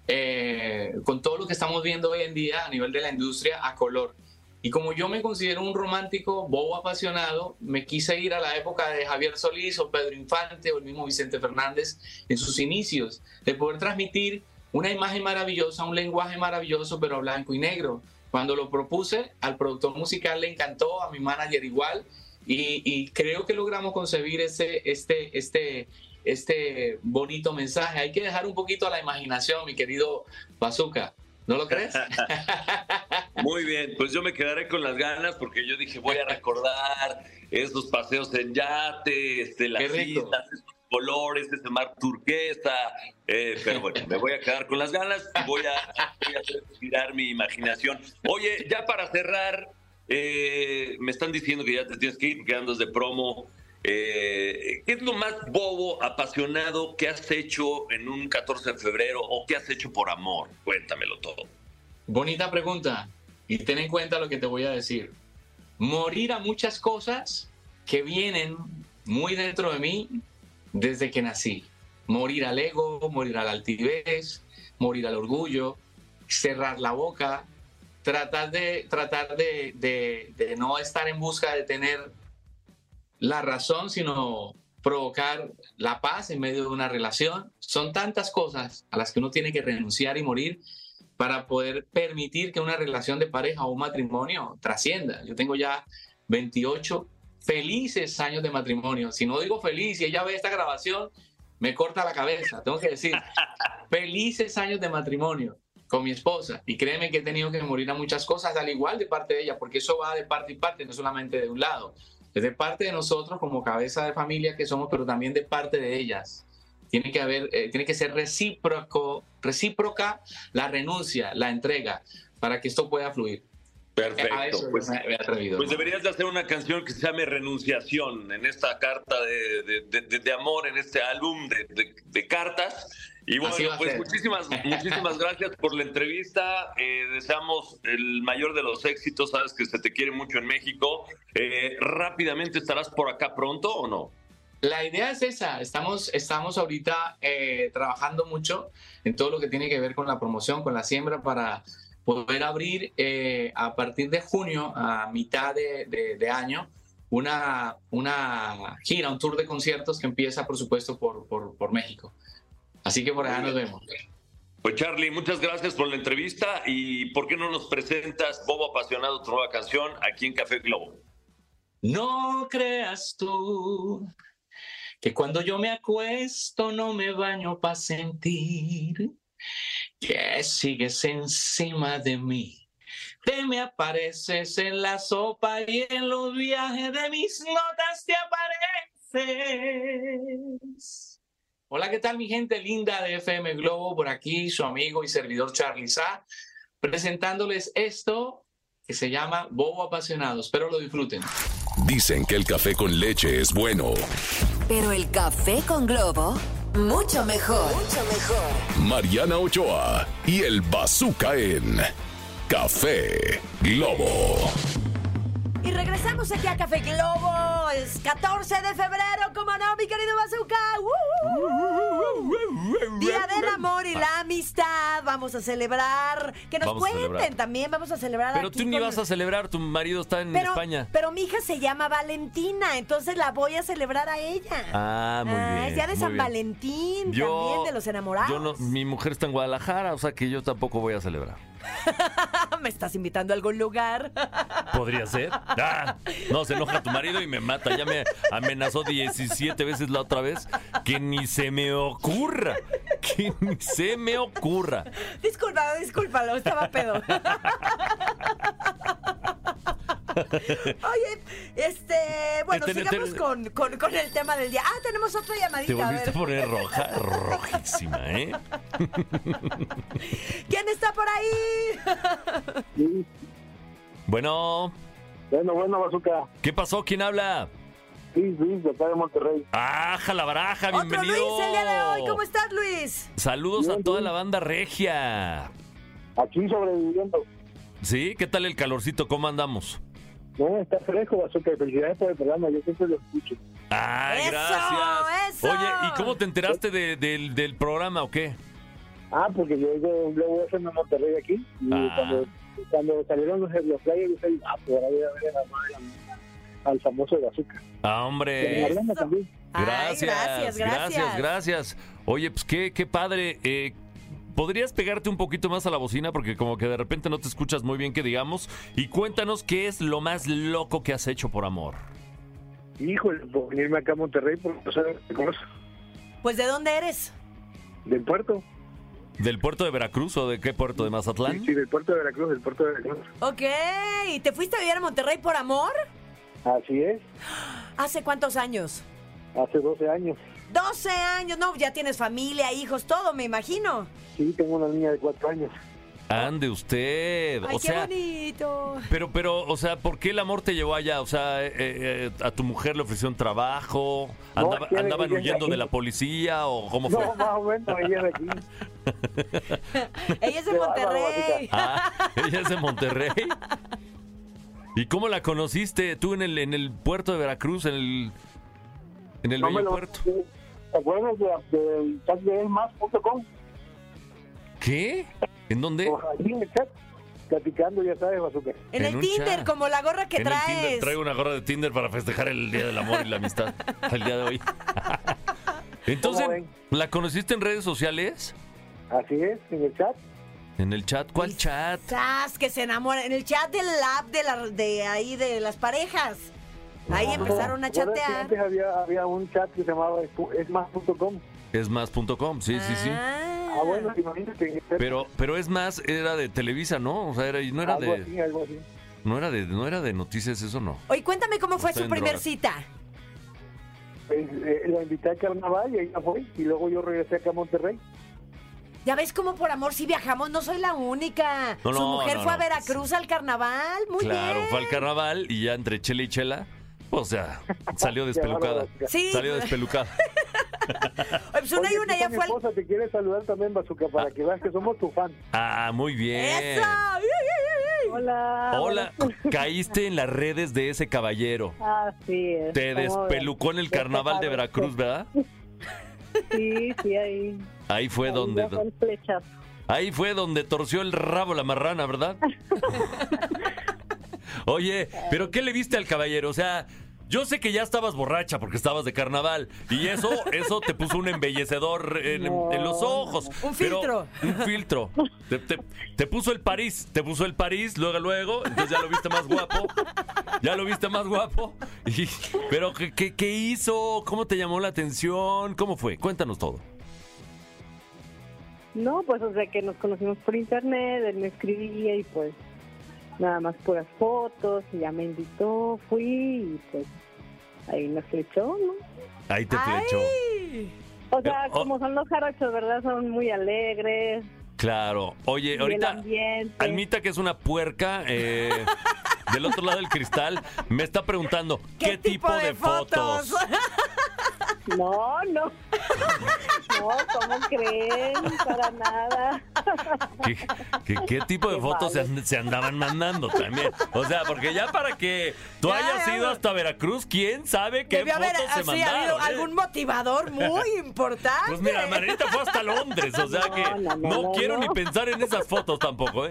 Speaker 8: eh, con todo lo que estamos viendo hoy en día a nivel de la industria a color. Y como yo me considero un romántico bobo apasionado, me quise ir a la época de Javier Solís o Pedro Infante o el mismo Vicente Fernández en sus inicios, de poder transmitir una imagen maravillosa, un lenguaje maravilloso, pero blanco y negro. Cuando lo propuse, al productor musical le encantó, a mi manager igual, y, creo que logramos concebir ese, este, este, este bonito mensaje. Hay que dejar un poquito a la imaginación, mi querido Bazooka. ¿No lo crees? *laughs*
Speaker 3: Muy bien, pues yo me quedaré con las ganas porque yo dije voy a recordar esos paseos en yate, este, las islas, esos colores, ese mar turquesa, eh, pero bueno, me voy a quedar con las ganas y voy a, voy a hacer girar mi imaginación. Oye, ya para cerrar, eh, me están diciendo que ya te tienes que ir, que andas de promo.
Speaker 9: Eh, ¿qué es lo más bobo, apasionado que has hecho en un 14 de febrero o que has hecho por amor? Cuéntamelo todo.
Speaker 8: Bonita pregunta. Y ten en cuenta lo que te voy a decir. Morir a muchas cosas que vienen muy dentro de mí desde que nací. Morir al ego, morir a la altivez, morir al orgullo, cerrar la boca, tratar de, tratar de no estar en busca de tener la razón, sino provocar la paz en medio de una relación. Son tantas cosas a las que uno tiene que renunciar y morir para poder permitir que una relación de pareja o un matrimonio trascienda. Yo tengo ya 28 felices años de matrimonio. Si no digo feliz y ella ve esta grabación, me corta la cabeza. Tengo que decir, *laughs* felices años de matrimonio con mi esposa. Y créeme que he tenido que morir a muchas cosas, al igual de parte de ella, porque eso va de parte y parte, no solamente de un lado. Es de parte de nosotros como cabeza de familia que somos, pero también de parte de ellas. Tiene que haber, eh, tiene que ser recíproco, recíproca la renuncia, la entrega, para que esto pueda fluir. A
Speaker 9: Perfecto.
Speaker 8: eso
Speaker 9: Pues,
Speaker 8: me, me atrevido.
Speaker 9: pues
Speaker 8: ¿no?
Speaker 9: deberías de hacer una canción que se llame Renunciación en esta carta de, de- de- de- amor, en este álbum de cartas. Y bueno, pues muchísimas, *laughs* muchísimas gracias por la entrevista. Eh, deseamos el mayor de los éxitos. Sabes que se te quiere mucho en México. Eh, rápidamente estarás por acá pronto o no?
Speaker 8: La idea es esa. Estamos, estamos ahorita eh, trabajando mucho en todo lo que tiene que ver con la promoción, con la siembra, para poder abrir eh, a partir de junio, a mitad de, de- de año, una, una gira, un tour de conciertos que empieza, por supuesto, por, por, por México. Así que por allá nos vemos.
Speaker 9: Pues Charlie, muchas gracias por la entrevista y ¿por qué no nos presentas Bobo Apasionado, tu nueva canción aquí en Café Globo?
Speaker 8: No creas tú que cuando yo me acuesto no me baño para sentir que sigues encima de mí. Te me apareces en la sopa y en los viajes de mis notas te apareces. Hola, ¿qué tal mi gente linda de FM Globo? Por aquí su amigo y servidor Charlie Sa, presentándoles esto que se llama Bobo Apasionado. Espero lo disfruten.
Speaker 1: Dicen que el café con leche es bueno.
Speaker 4: Pero el café con globo, mucho mejor. Mucho mejor.
Speaker 1: Mariana Ochoa y el Bazooka en Café Globo.
Speaker 2: Y regresamos aquí a Café Globo. Es 14 de febrero, como no, mi querido Bazooka. ¡Uh! Día del amor y la amistad. Vamos a celebrar. Que nos
Speaker 3: Vamos a
Speaker 2: cuenten
Speaker 3: celebrar.
Speaker 2: también. Vamos a celebrar
Speaker 3: Pero
Speaker 2: aquí
Speaker 3: tú ni
Speaker 2: con-
Speaker 3: vas a celebrar, tu marido está en
Speaker 2: pero,
Speaker 3: España.
Speaker 2: pero mi hija se llama Valentina, entonces la voy a celebrar a ella.
Speaker 3: Ah, muy
Speaker 2: Ah,
Speaker 3: bien.
Speaker 2: Es día de
Speaker 3: muy
Speaker 2: San
Speaker 3: bien.
Speaker 2: Valentín, también de los enamorados.
Speaker 3: Yo no, mi mujer está en Guadalajara, o sea que yo tampoco voy a celebrar. *laughs*
Speaker 2: ¿Me estás invitando a algún lugar? *laughs*
Speaker 3: Podría ser. Ah, no, se enoja tu marido y me mata. Ya me amenazó 17 veces la otra vez. Que ni se me ocurra. Que ni se me ocurra.
Speaker 2: Disculpa, discúlpalo, estaba pedo. *laughs* *laughs* Oye, este, bueno,
Speaker 3: Te- te-
Speaker 2: sigamos
Speaker 3: te-
Speaker 2: con, con- con el tema del día. Ah, tenemos otra
Speaker 3: Te
Speaker 2: llamadita. A
Speaker 3: volviste a
Speaker 2: ver.
Speaker 3: poner roja, rojísima, ¿eh? *laughs*
Speaker 2: ¿Quién está por ahí?
Speaker 6: Sí.
Speaker 3: Bueno,
Speaker 6: Bueno, bueno, Bazooka.
Speaker 3: ¿qué pasó? ¿Quién habla?
Speaker 6: Luis, Luis, de acá de Monterrey.
Speaker 3: ¡Ah, baraja!
Speaker 2: Otro
Speaker 3: ¡Bienvenido!
Speaker 2: Luis el día de hoy. ¿Cómo estás, Luis?
Speaker 3: Saludos a toda
Speaker 6: bien.
Speaker 3: la banda regia.
Speaker 6: Aquí sobreviviendo.
Speaker 3: ¿Sí? ¿Qué tal el calorcito? ¿Cómo andamos?
Speaker 6: No, está fresco, Bazooka. Felicidades por el programa. Yo siempre lo escucho.
Speaker 3: ¡Ah,
Speaker 2: ¡Eso,
Speaker 3: gracias!
Speaker 2: eso!
Speaker 3: Oye, ¿y cómo te enteraste de- del, del programa o qué?
Speaker 6: Ah, porque yo oigo un Globo FM en Monterrey aquí. Y
Speaker 3: Ah.
Speaker 6: cuando, cuando salieron los, los flyers, yo dije, ah, pues ahora voy a ver a la madre al famoso de Bazooka.
Speaker 3: Ah, hombre.
Speaker 2: Ay,
Speaker 3: Gracias,
Speaker 2: gracias,
Speaker 3: gracias,
Speaker 2: gracias.
Speaker 3: gracias. Oye, pues qué, qué padre. Eh, ¿Podrías pegarte un poquito más a la bocina? Porque como que de repente no te escuchas muy bien que digamos. Y cuéntanos qué es lo más loco que has hecho por amor.
Speaker 6: Híjole, por venirme acá a Monterrey, cómo es.
Speaker 2: Pues, ¿de dónde eres?
Speaker 6: Del puerto.
Speaker 3: ¿Del puerto de Veracruz o de qué puerto? ¿De Mazatlán?
Speaker 6: Sí, sí, del puerto de Veracruz, del puerto de Veracruz.
Speaker 2: Ok. ¿Y te fuiste a vivir a Monterrey por amor?
Speaker 6: Así es, *gasps*
Speaker 2: ¿Hace cuántos años?
Speaker 6: hace 12 años.
Speaker 2: 12 años. No, ya tienes familia, hijos, todo, me imagino.
Speaker 6: Sí, tengo una niña de 4 años.
Speaker 3: Ande usted.
Speaker 2: Ay,
Speaker 3: o
Speaker 2: qué
Speaker 3: sea,
Speaker 2: bonito.
Speaker 3: pero, pero, o sea, ¿por qué el amor te llevó allá? O sea, eh, eh, a tu mujer le ofreció un trabajo,
Speaker 6: No,
Speaker 3: Andaba-
Speaker 6: quiere
Speaker 3: andaban huyendo de la policía o cómo fue.
Speaker 6: No, *laughs* más o menos, ella es de aquí. *laughs*
Speaker 2: Ella es de Monterrey.
Speaker 3: Ah, ella es de Monterrey. ¿Y cómo la conociste tú en el, en el puerto de Veracruz, en el, en el
Speaker 6: No
Speaker 3: bello
Speaker 6: lo-
Speaker 3: puerto?
Speaker 6: ¿Te acuerdas de- del chat de elmas.com?
Speaker 3: ¿Qué? ¿En dónde?
Speaker 6: Pues ahí en el chat, platicando, ya sabes, Bazooka.
Speaker 2: En,
Speaker 3: En
Speaker 2: el
Speaker 3: un
Speaker 2: Tinder,
Speaker 3: chat.
Speaker 2: como la gorra que
Speaker 3: en el
Speaker 2: traes.
Speaker 3: Tinder. Traigo una gorra de Tinder para festejar el Día del Amor y la Amistad. *laughs* El día de hoy. *laughs* Entonces,
Speaker 6: ¿Cómo ven?
Speaker 3: ¿la conociste en redes sociales?
Speaker 6: Así es, en el chat.
Speaker 3: ¿En el chat? ¿Cuál chat?
Speaker 2: Sas, que se enamoran. En el chat del app de, la, de ahí de las parejas. Ahí empezaron a
Speaker 6: ¿Te acuerdas que
Speaker 2: chatear.
Speaker 6: Antes había, había un chat que se llamaba esmas.com.
Speaker 3: Esmas.com, sí, sí, sí.
Speaker 6: Ah, bueno, imagínate.
Speaker 3: Pero, pero es más, era de Televisa, ¿no? O sea, era, no era
Speaker 6: algo
Speaker 3: de,
Speaker 6: así, algo así.
Speaker 3: no era de, no era de noticias, eso no.
Speaker 2: Oye, cuéntame cómo fue su primer
Speaker 3: drogas.
Speaker 2: cita.
Speaker 6: Pues, eh, la invité a carnaval y ella fue. Y luego yo regresé acá a Monterrey.
Speaker 2: Ya ves cómo por amor si viajamos, no soy la única.
Speaker 3: No,
Speaker 2: Su
Speaker 3: no,
Speaker 2: mujer
Speaker 3: no,
Speaker 2: fue a. Veracruz al carnaval. Muy
Speaker 3: claro,
Speaker 2: bien.
Speaker 3: fue al carnaval y ya entre chela y chela, *laughs* o sea, salió despelucada.
Speaker 2: Sí.
Speaker 3: Salió despelucada. *laughs*
Speaker 2: Oye, pues una y una ya
Speaker 6: mi
Speaker 2: fue al...
Speaker 6: esposa te quiere saludar también, Bazooka, para que veas que somos tu fan.
Speaker 3: Ah, muy bien.
Speaker 2: ¡Eso! ¡Ay, ay, ay, ay!
Speaker 10: Hola.
Speaker 3: Hola, *laughs* caíste en las redes de ese caballero.
Speaker 10: Así es.
Speaker 3: Te despelucó en el carnaval de Veracruz, ¿verdad?
Speaker 10: Sí, sí, ahí.
Speaker 3: Ahí fue
Speaker 10: ahí
Speaker 3: donde
Speaker 10: fue el flechazo.
Speaker 3: ahí fue donde torció el rabo la marrana, ¿verdad? Oye, pero ¿qué le viste al caballero? O sea, yo sé que ya estabas borracha porque estabas de carnaval y eso *laughs* eso te puso un embellecedor en, en los ojos.
Speaker 2: Un
Speaker 3: pero-
Speaker 2: filtro.
Speaker 3: un filtro. Te, te- te puso el París, te puso el París, luego luego, entonces ya lo viste más guapo. Ya lo viste más guapo. Y- pero ¿qué, qué, qué hizo? ¿Cómo te llamó la atención? ¿Cómo fue? Cuéntanos todo.
Speaker 10: No, pues o sea que nos conocimos por internet, él me escribía y pues nada más puras fotos, y ya me invitó, fui y pues ahí me flechó, ¿no?
Speaker 3: Ahí te flechó.
Speaker 2: ¡Ay!
Speaker 10: O sea,
Speaker 3: oh.
Speaker 10: como son los jarochos, ¿verdad? Son muy alegres.
Speaker 3: Claro. Oye,
Speaker 10: y
Speaker 3: ahorita. Almita, que es una puerca eh, del otro lado del cristal, me está preguntando qué, tipo, de, fotos.
Speaker 10: No, no. *laughs* No, ¿cómo creen? Para nada.
Speaker 3: ¿Qué, qué- qué tipo de
Speaker 10: Qué
Speaker 3: fotos se, andaban mandando también? O sea, porque ya para que tú
Speaker 2: Ya,
Speaker 3: hayas
Speaker 2: ya,
Speaker 3: ido hasta Veracruz, ¿quién sabe qué
Speaker 2: Debió haber
Speaker 3: fotos se
Speaker 2: así
Speaker 3: mandaron?
Speaker 2: habido
Speaker 3: eh?
Speaker 2: algún motivador muy *laughs* importante.
Speaker 3: Pues mira, Margarita fue hasta Londres, o sea
Speaker 10: No,
Speaker 3: que
Speaker 10: no,
Speaker 3: no,
Speaker 10: no, no,
Speaker 3: quiero
Speaker 10: no.
Speaker 3: ni pensar en esas fotos tampoco, ¿eh?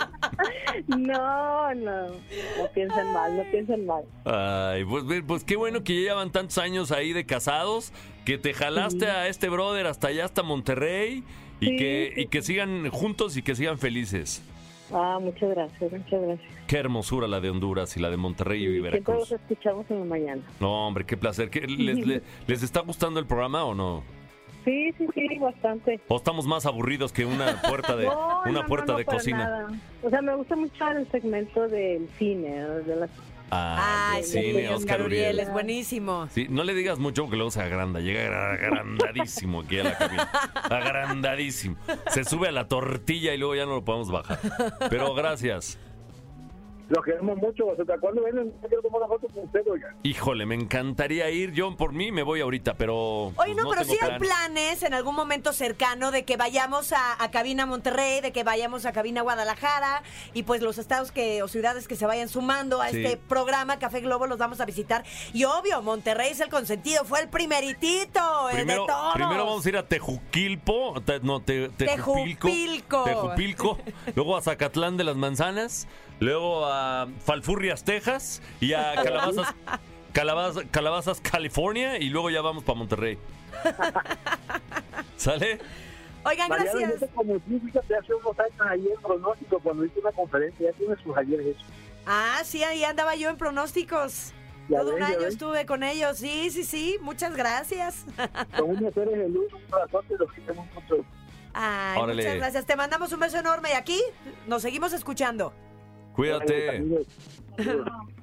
Speaker 10: No, no. No piensen mal, no piensen mal.
Speaker 3: Ay, pues, ve- pues qué bueno que ya llevan tantos años ahí de casados, que te jalaste a este brother hasta allá, hasta Monterrey, y,
Speaker 10: Sí,
Speaker 3: que,
Speaker 10: sí.
Speaker 3: y que sigan juntos y que sigan felices.
Speaker 10: Ah, muchas gracias, muchas gracias.
Speaker 3: Qué hermosura la de Honduras y la de Monterrey y
Speaker 10: Siempre los
Speaker 3: Veracruz.
Speaker 10: escuchamos en la mañana.
Speaker 3: No, hombre, qué placer. ¿Qué- les, le- *laughs* les está gustando el programa o no?
Speaker 10: Sí, sí, sí, bastante.
Speaker 3: ¿O estamos más aburridos que una puerta de, *laughs*
Speaker 10: No,
Speaker 3: una
Speaker 10: no,
Speaker 3: puerta
Speaker 10: no, no,
Speaker 3: de cocina?
Speaker 10: nada. O sea, me gusta mucho el segmento del cine, de las
Speaker 3: Ah,
Speaker 2: Ay,
Speaker 3: cine, Oscar Uriel.
Speaker 2: es buenísimo.
Speaker 3: Sí, no le digas mucho porque luego se agranda. Llega agra- agrandadísimo aquí a la cabina. *laughs* Agrandadísimo. Se sube a la tortilla y luego ya no lo podemos bajar. Pero gracias.
Speaker 6: Los queremos mucho, Bazooka. ¿Cuándo vienen? Quiero tomar una foto con usted, oiga.
Speaker 3: Híjole, me encantaría ir. Yo por mí me voy ahorita, pero.
Speaker 2: Oye,
Speaker 3: pues,
Speaker 2: no, pero
Speaker 3: tengo
Speaker 2: sí hay
Speaker 3: plan.
Speaker 2: planes en algún momento cercano de que vayamos a, a Cabina Monterrey, de que vayamos a Cabina Guadalajara y pues los estados que o ciudades que se vayan sumando a
Speaker 3: Sí.
Speaker 2: este programa Café Globo los vamos a visitar. Y obvio, Monterrey es el consentido, fue el primeritito eh,
Speaker 3: Primero,
Speaker 2: de todos.
Speaker 3: primero vamos a ir a Tejuquilpo, te- no, te, Tejupilco,
Speaker 2: Tejupilco.
Speaker 3: Tejupilco, *laughs* luego a Zacatlán de las Manzanas, luego a Falfurrias, Texas, y a *laughs* Calabazas, Calabazas, Calabazas, California, y luego ya vamos para Monterrey. *laughs* ¿Sale?
Speaker 2: Oigan,
Speaker 6: Mariano,
Speaker 2: gracias.
Speaker 6: yo te conocí, fíjate, hace unos años ahí en pronóstico cuando hice una conferencia. Ya tiene sus ayeres eso.
Speaker 2: Ah, sí, ahí andaba yo en pronósticos.
Speaker 6: Ya
Speaker 2: Todo un
Speaker 6: ven, ya
Speaker 2: año
Speaker 6: ven.
Speaker 2: estuve con ellos. Sí, sí, sí. Muchas gracias.
Speaker 6: Son unos seres de luz, un corazón que tenemos mucho.
Speaker 2: Ay,
Speaker 3: Órale.
Speaker 2: muchas gracias. Te mandamos un beso enorme y aquí nos seguimos escuchando.
Speaker 3: Cuídate.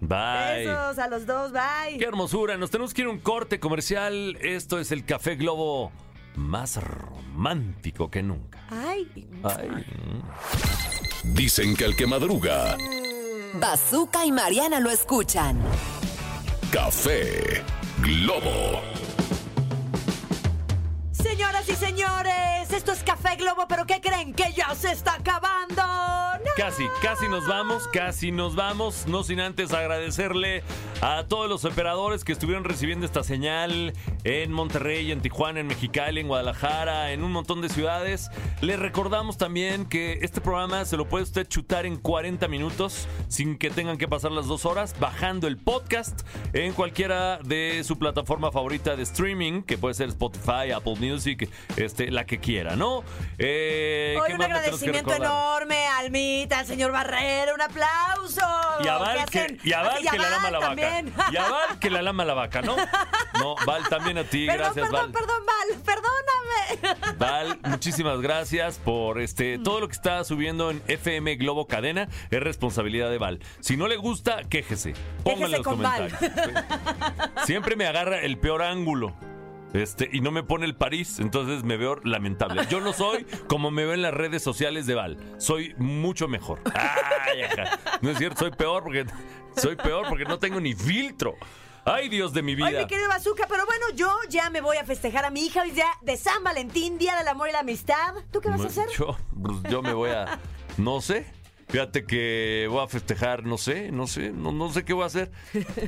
Speaker 3: Bye.
Speaker 2: Besos a los dos. Bye.
Speaker 3: Qué hermosura. Nos tenemos que ir a un corte comercial. Esto es el Café Globo más romántico que nunca.
Speaker 2: Ay.
Speaker 3: Ay.
Speaker 1: Dicen que el que madruga,
Speaker 4: Bazooka y Mariana lo escuchan.
Speaker 1: café Globo.
Speaker 2: Señoras y señores, esto es Café Globo, pero ¿qué creen? Que ya se está acabando.
Speaker 3: Casi, casi nos vamos, casi nos vamos. No sin antes agradecerle a todos los operadores que estuvieron recibiendo esta señal en Monterrey, en Tijuana, en Mexicali, en Guadalajara, en un montón de ciudades. Les recordamos también que este programa se lo puede usted chutar en 40 minutos sin que tengan que pasar las dos horas, bajando el podcast en cualquiera de su plataforma favorita de streaming, que puede ser Spotify, Apple Music, este, la que quiera, ¿no? Eh,
Speaker 2: Hoy
Speaker 3: ¿qué
Speaker 2: un agradecimiento enorme Almita, al señor Barrera, un aplauso.
Speaker 3: Y a Val,
Speaker 2: ¿Qué
Speaker 3: que,
Speaker 2: hacen?
Speaker 3: y a Val
Speaker 2: y a
Speaker 3: que la lama la vaca. Y a Val que la lama la vaca, ¿no? *laughs* No, Val también a ti,
Speaker 2: Perdón,
Speaker 3: gracias
Speaker 2: perdón,
Speaker 3: Val.
Speaker 2: perdón, Val, perdóname.
Speaker 3: Val, muchísimas gracias por este todo lo que está subiendo en FM Globo Cadena es responsabilidad de Val. Si no le gusta, quéjese.
Speaker 2: Quéjese
Speaker 3: los
Speaker 2: Val.
Speaker 3: comentarios. *laughs* Siempre me agarra el peor ángulo. Este, y no me pone el París, entonces me veo lamentable. Yo no soy como me veo en las redes sociales de Val. Soy mucho mejor. Ay, ajá. No es cierto, soy peor porque soy peor porque no tengo ni filtro. Ay, Dios de mi vida.
Speaker 2: Ay, mi querido Bazooka, pero bueno, yo ya me voy a festejar a mi hija hoy día de San Valentín, Día del Amor y la Amistad. ¿Tú qué vas a hacer?
Speaker 3: Yo, pues, yo me voy a. No sé. Fíjate que voy a festejar, no sé, no sé, no, no sé qué voy a hacer.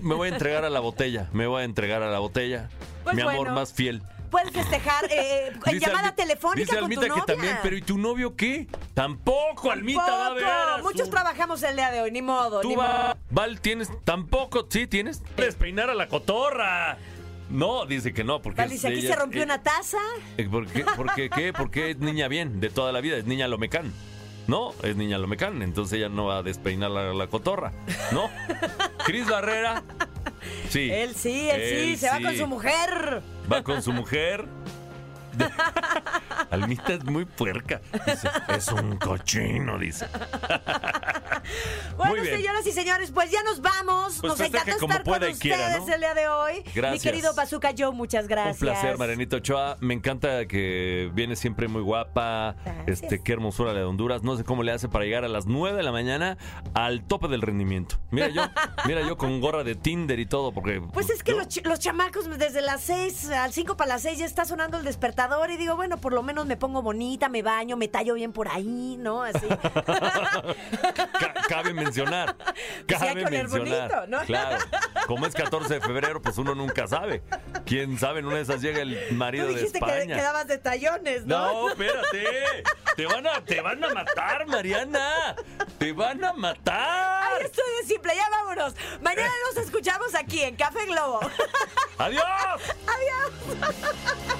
Speaker 3: Me voy a entregar a la botella, me voy a entregar a la botella.
Speaker 2: Pues
Speaker 3: Mi amor más fiel.
Speaker 2: Puedes festejar eh,
Speaker 3: Dice
Speaker 2: llamada
Speaker 3: Almi-
Speaker 2: telefónica
Speaker 3: dice
Speaker 2: con
Speaker 3: Almita
Speaker 2: tu novia.
Speaker 3: que también, pero ¿y tu novio qué? Tampoco, Almita, va a ver.
Speaker 2: Muchos trabajamos el día de hoy, ni modo,
Speaker 3: Tú
Speaker 2: ni
Speaker 3: va,
Speaker 2: modo.
Speaker 3: Val, tienes, tampoco, sí, tienes. Despeinar a la cotorra. No, dice que no, porque.
Speaker 2: Val dice, aquí
Speaker 3: ella-
Speaker 2: se rompió
Speaker 3: eh,
Speaker 2: una taza.
Speaker 3: eh, ¿Por qué? ¿Por qué? ¿Qué? Porque es niña bien, de toda la vida, es niña lomecán. No, es niña lomecán, entonces ella no va a despeinar la, la cotorra. ¿No? *laughs* Cris Barrera. Sí.
Speaker 2: Él sí, él, sí, se va con su mujer.
Speaker 3: Va con su mujer. *laughs* Almita es muy puerca. Dice, es un cochino, dice. *laughs*
Speaker 2: Bueno, señoras y señores, pues ya nos vamos.
Speaker 3: Pues
Speaker 2: nos
Speaker 3: como
Speaker 2: estar con
Speaker 3: y quiera,
Speaker 2: ustedes
Speaker 3: ¿no?
Speaker 2: el día de hoy.
Speaker 3: Gracias.
Speaker 2: Mi querido Bazooka Joe, muchas gracias.
Speaker 3: Un placer, Marianita Ochoa. Me encanta que viene siempre muy guapa.
Speaker 2: Gracias.
Speaker 3: Este, qué hermosura la de Honduras. No sé cómo le hace para llegar a las 9 de la mañana al tope del rendimiento. Mira yo, *laughs* mira yo con gorra de Tinder y todo, porque.
Speaker 2: Pues es que
Speaker 3: yo-
Speaker 2: los, ch- los chamacos desde las 6 al 5 para las 6 ya está sonando el despertador y digo, bueno, por lo menos me pongo bonita, me baño, me tallo bien por ahí, ¿no? Así.
Speaker 3: ca- cabe mencionar.
Speaker 2: Pues sí, hay
Speaker 3: Cabe
Speaker 2: que
Speaker 3: mencionar.
Speaker 2: bonito, ¿no?
Speaker 3: Claro. Como es 14 de febrero, pues uno nunca sabe. Quién sabe, en una de esas llega el
Speaker 2: Tú
Speaker 3: marido de
Speaker 2: dijiste que
Speaker 3: España.
Speaker 2: quedabas de tallones, ¿no?
Speaker 3: No, espérate. Te van a, te van a matar, Mariana. Te van a matar.
Speaker 2: Ay, esto es simple, ya vámonos. Mañana nos escuchamos aquí en Café Globo.
Speaker 3: ¡Adiós! *laughs*
Speaker 2: Adiós.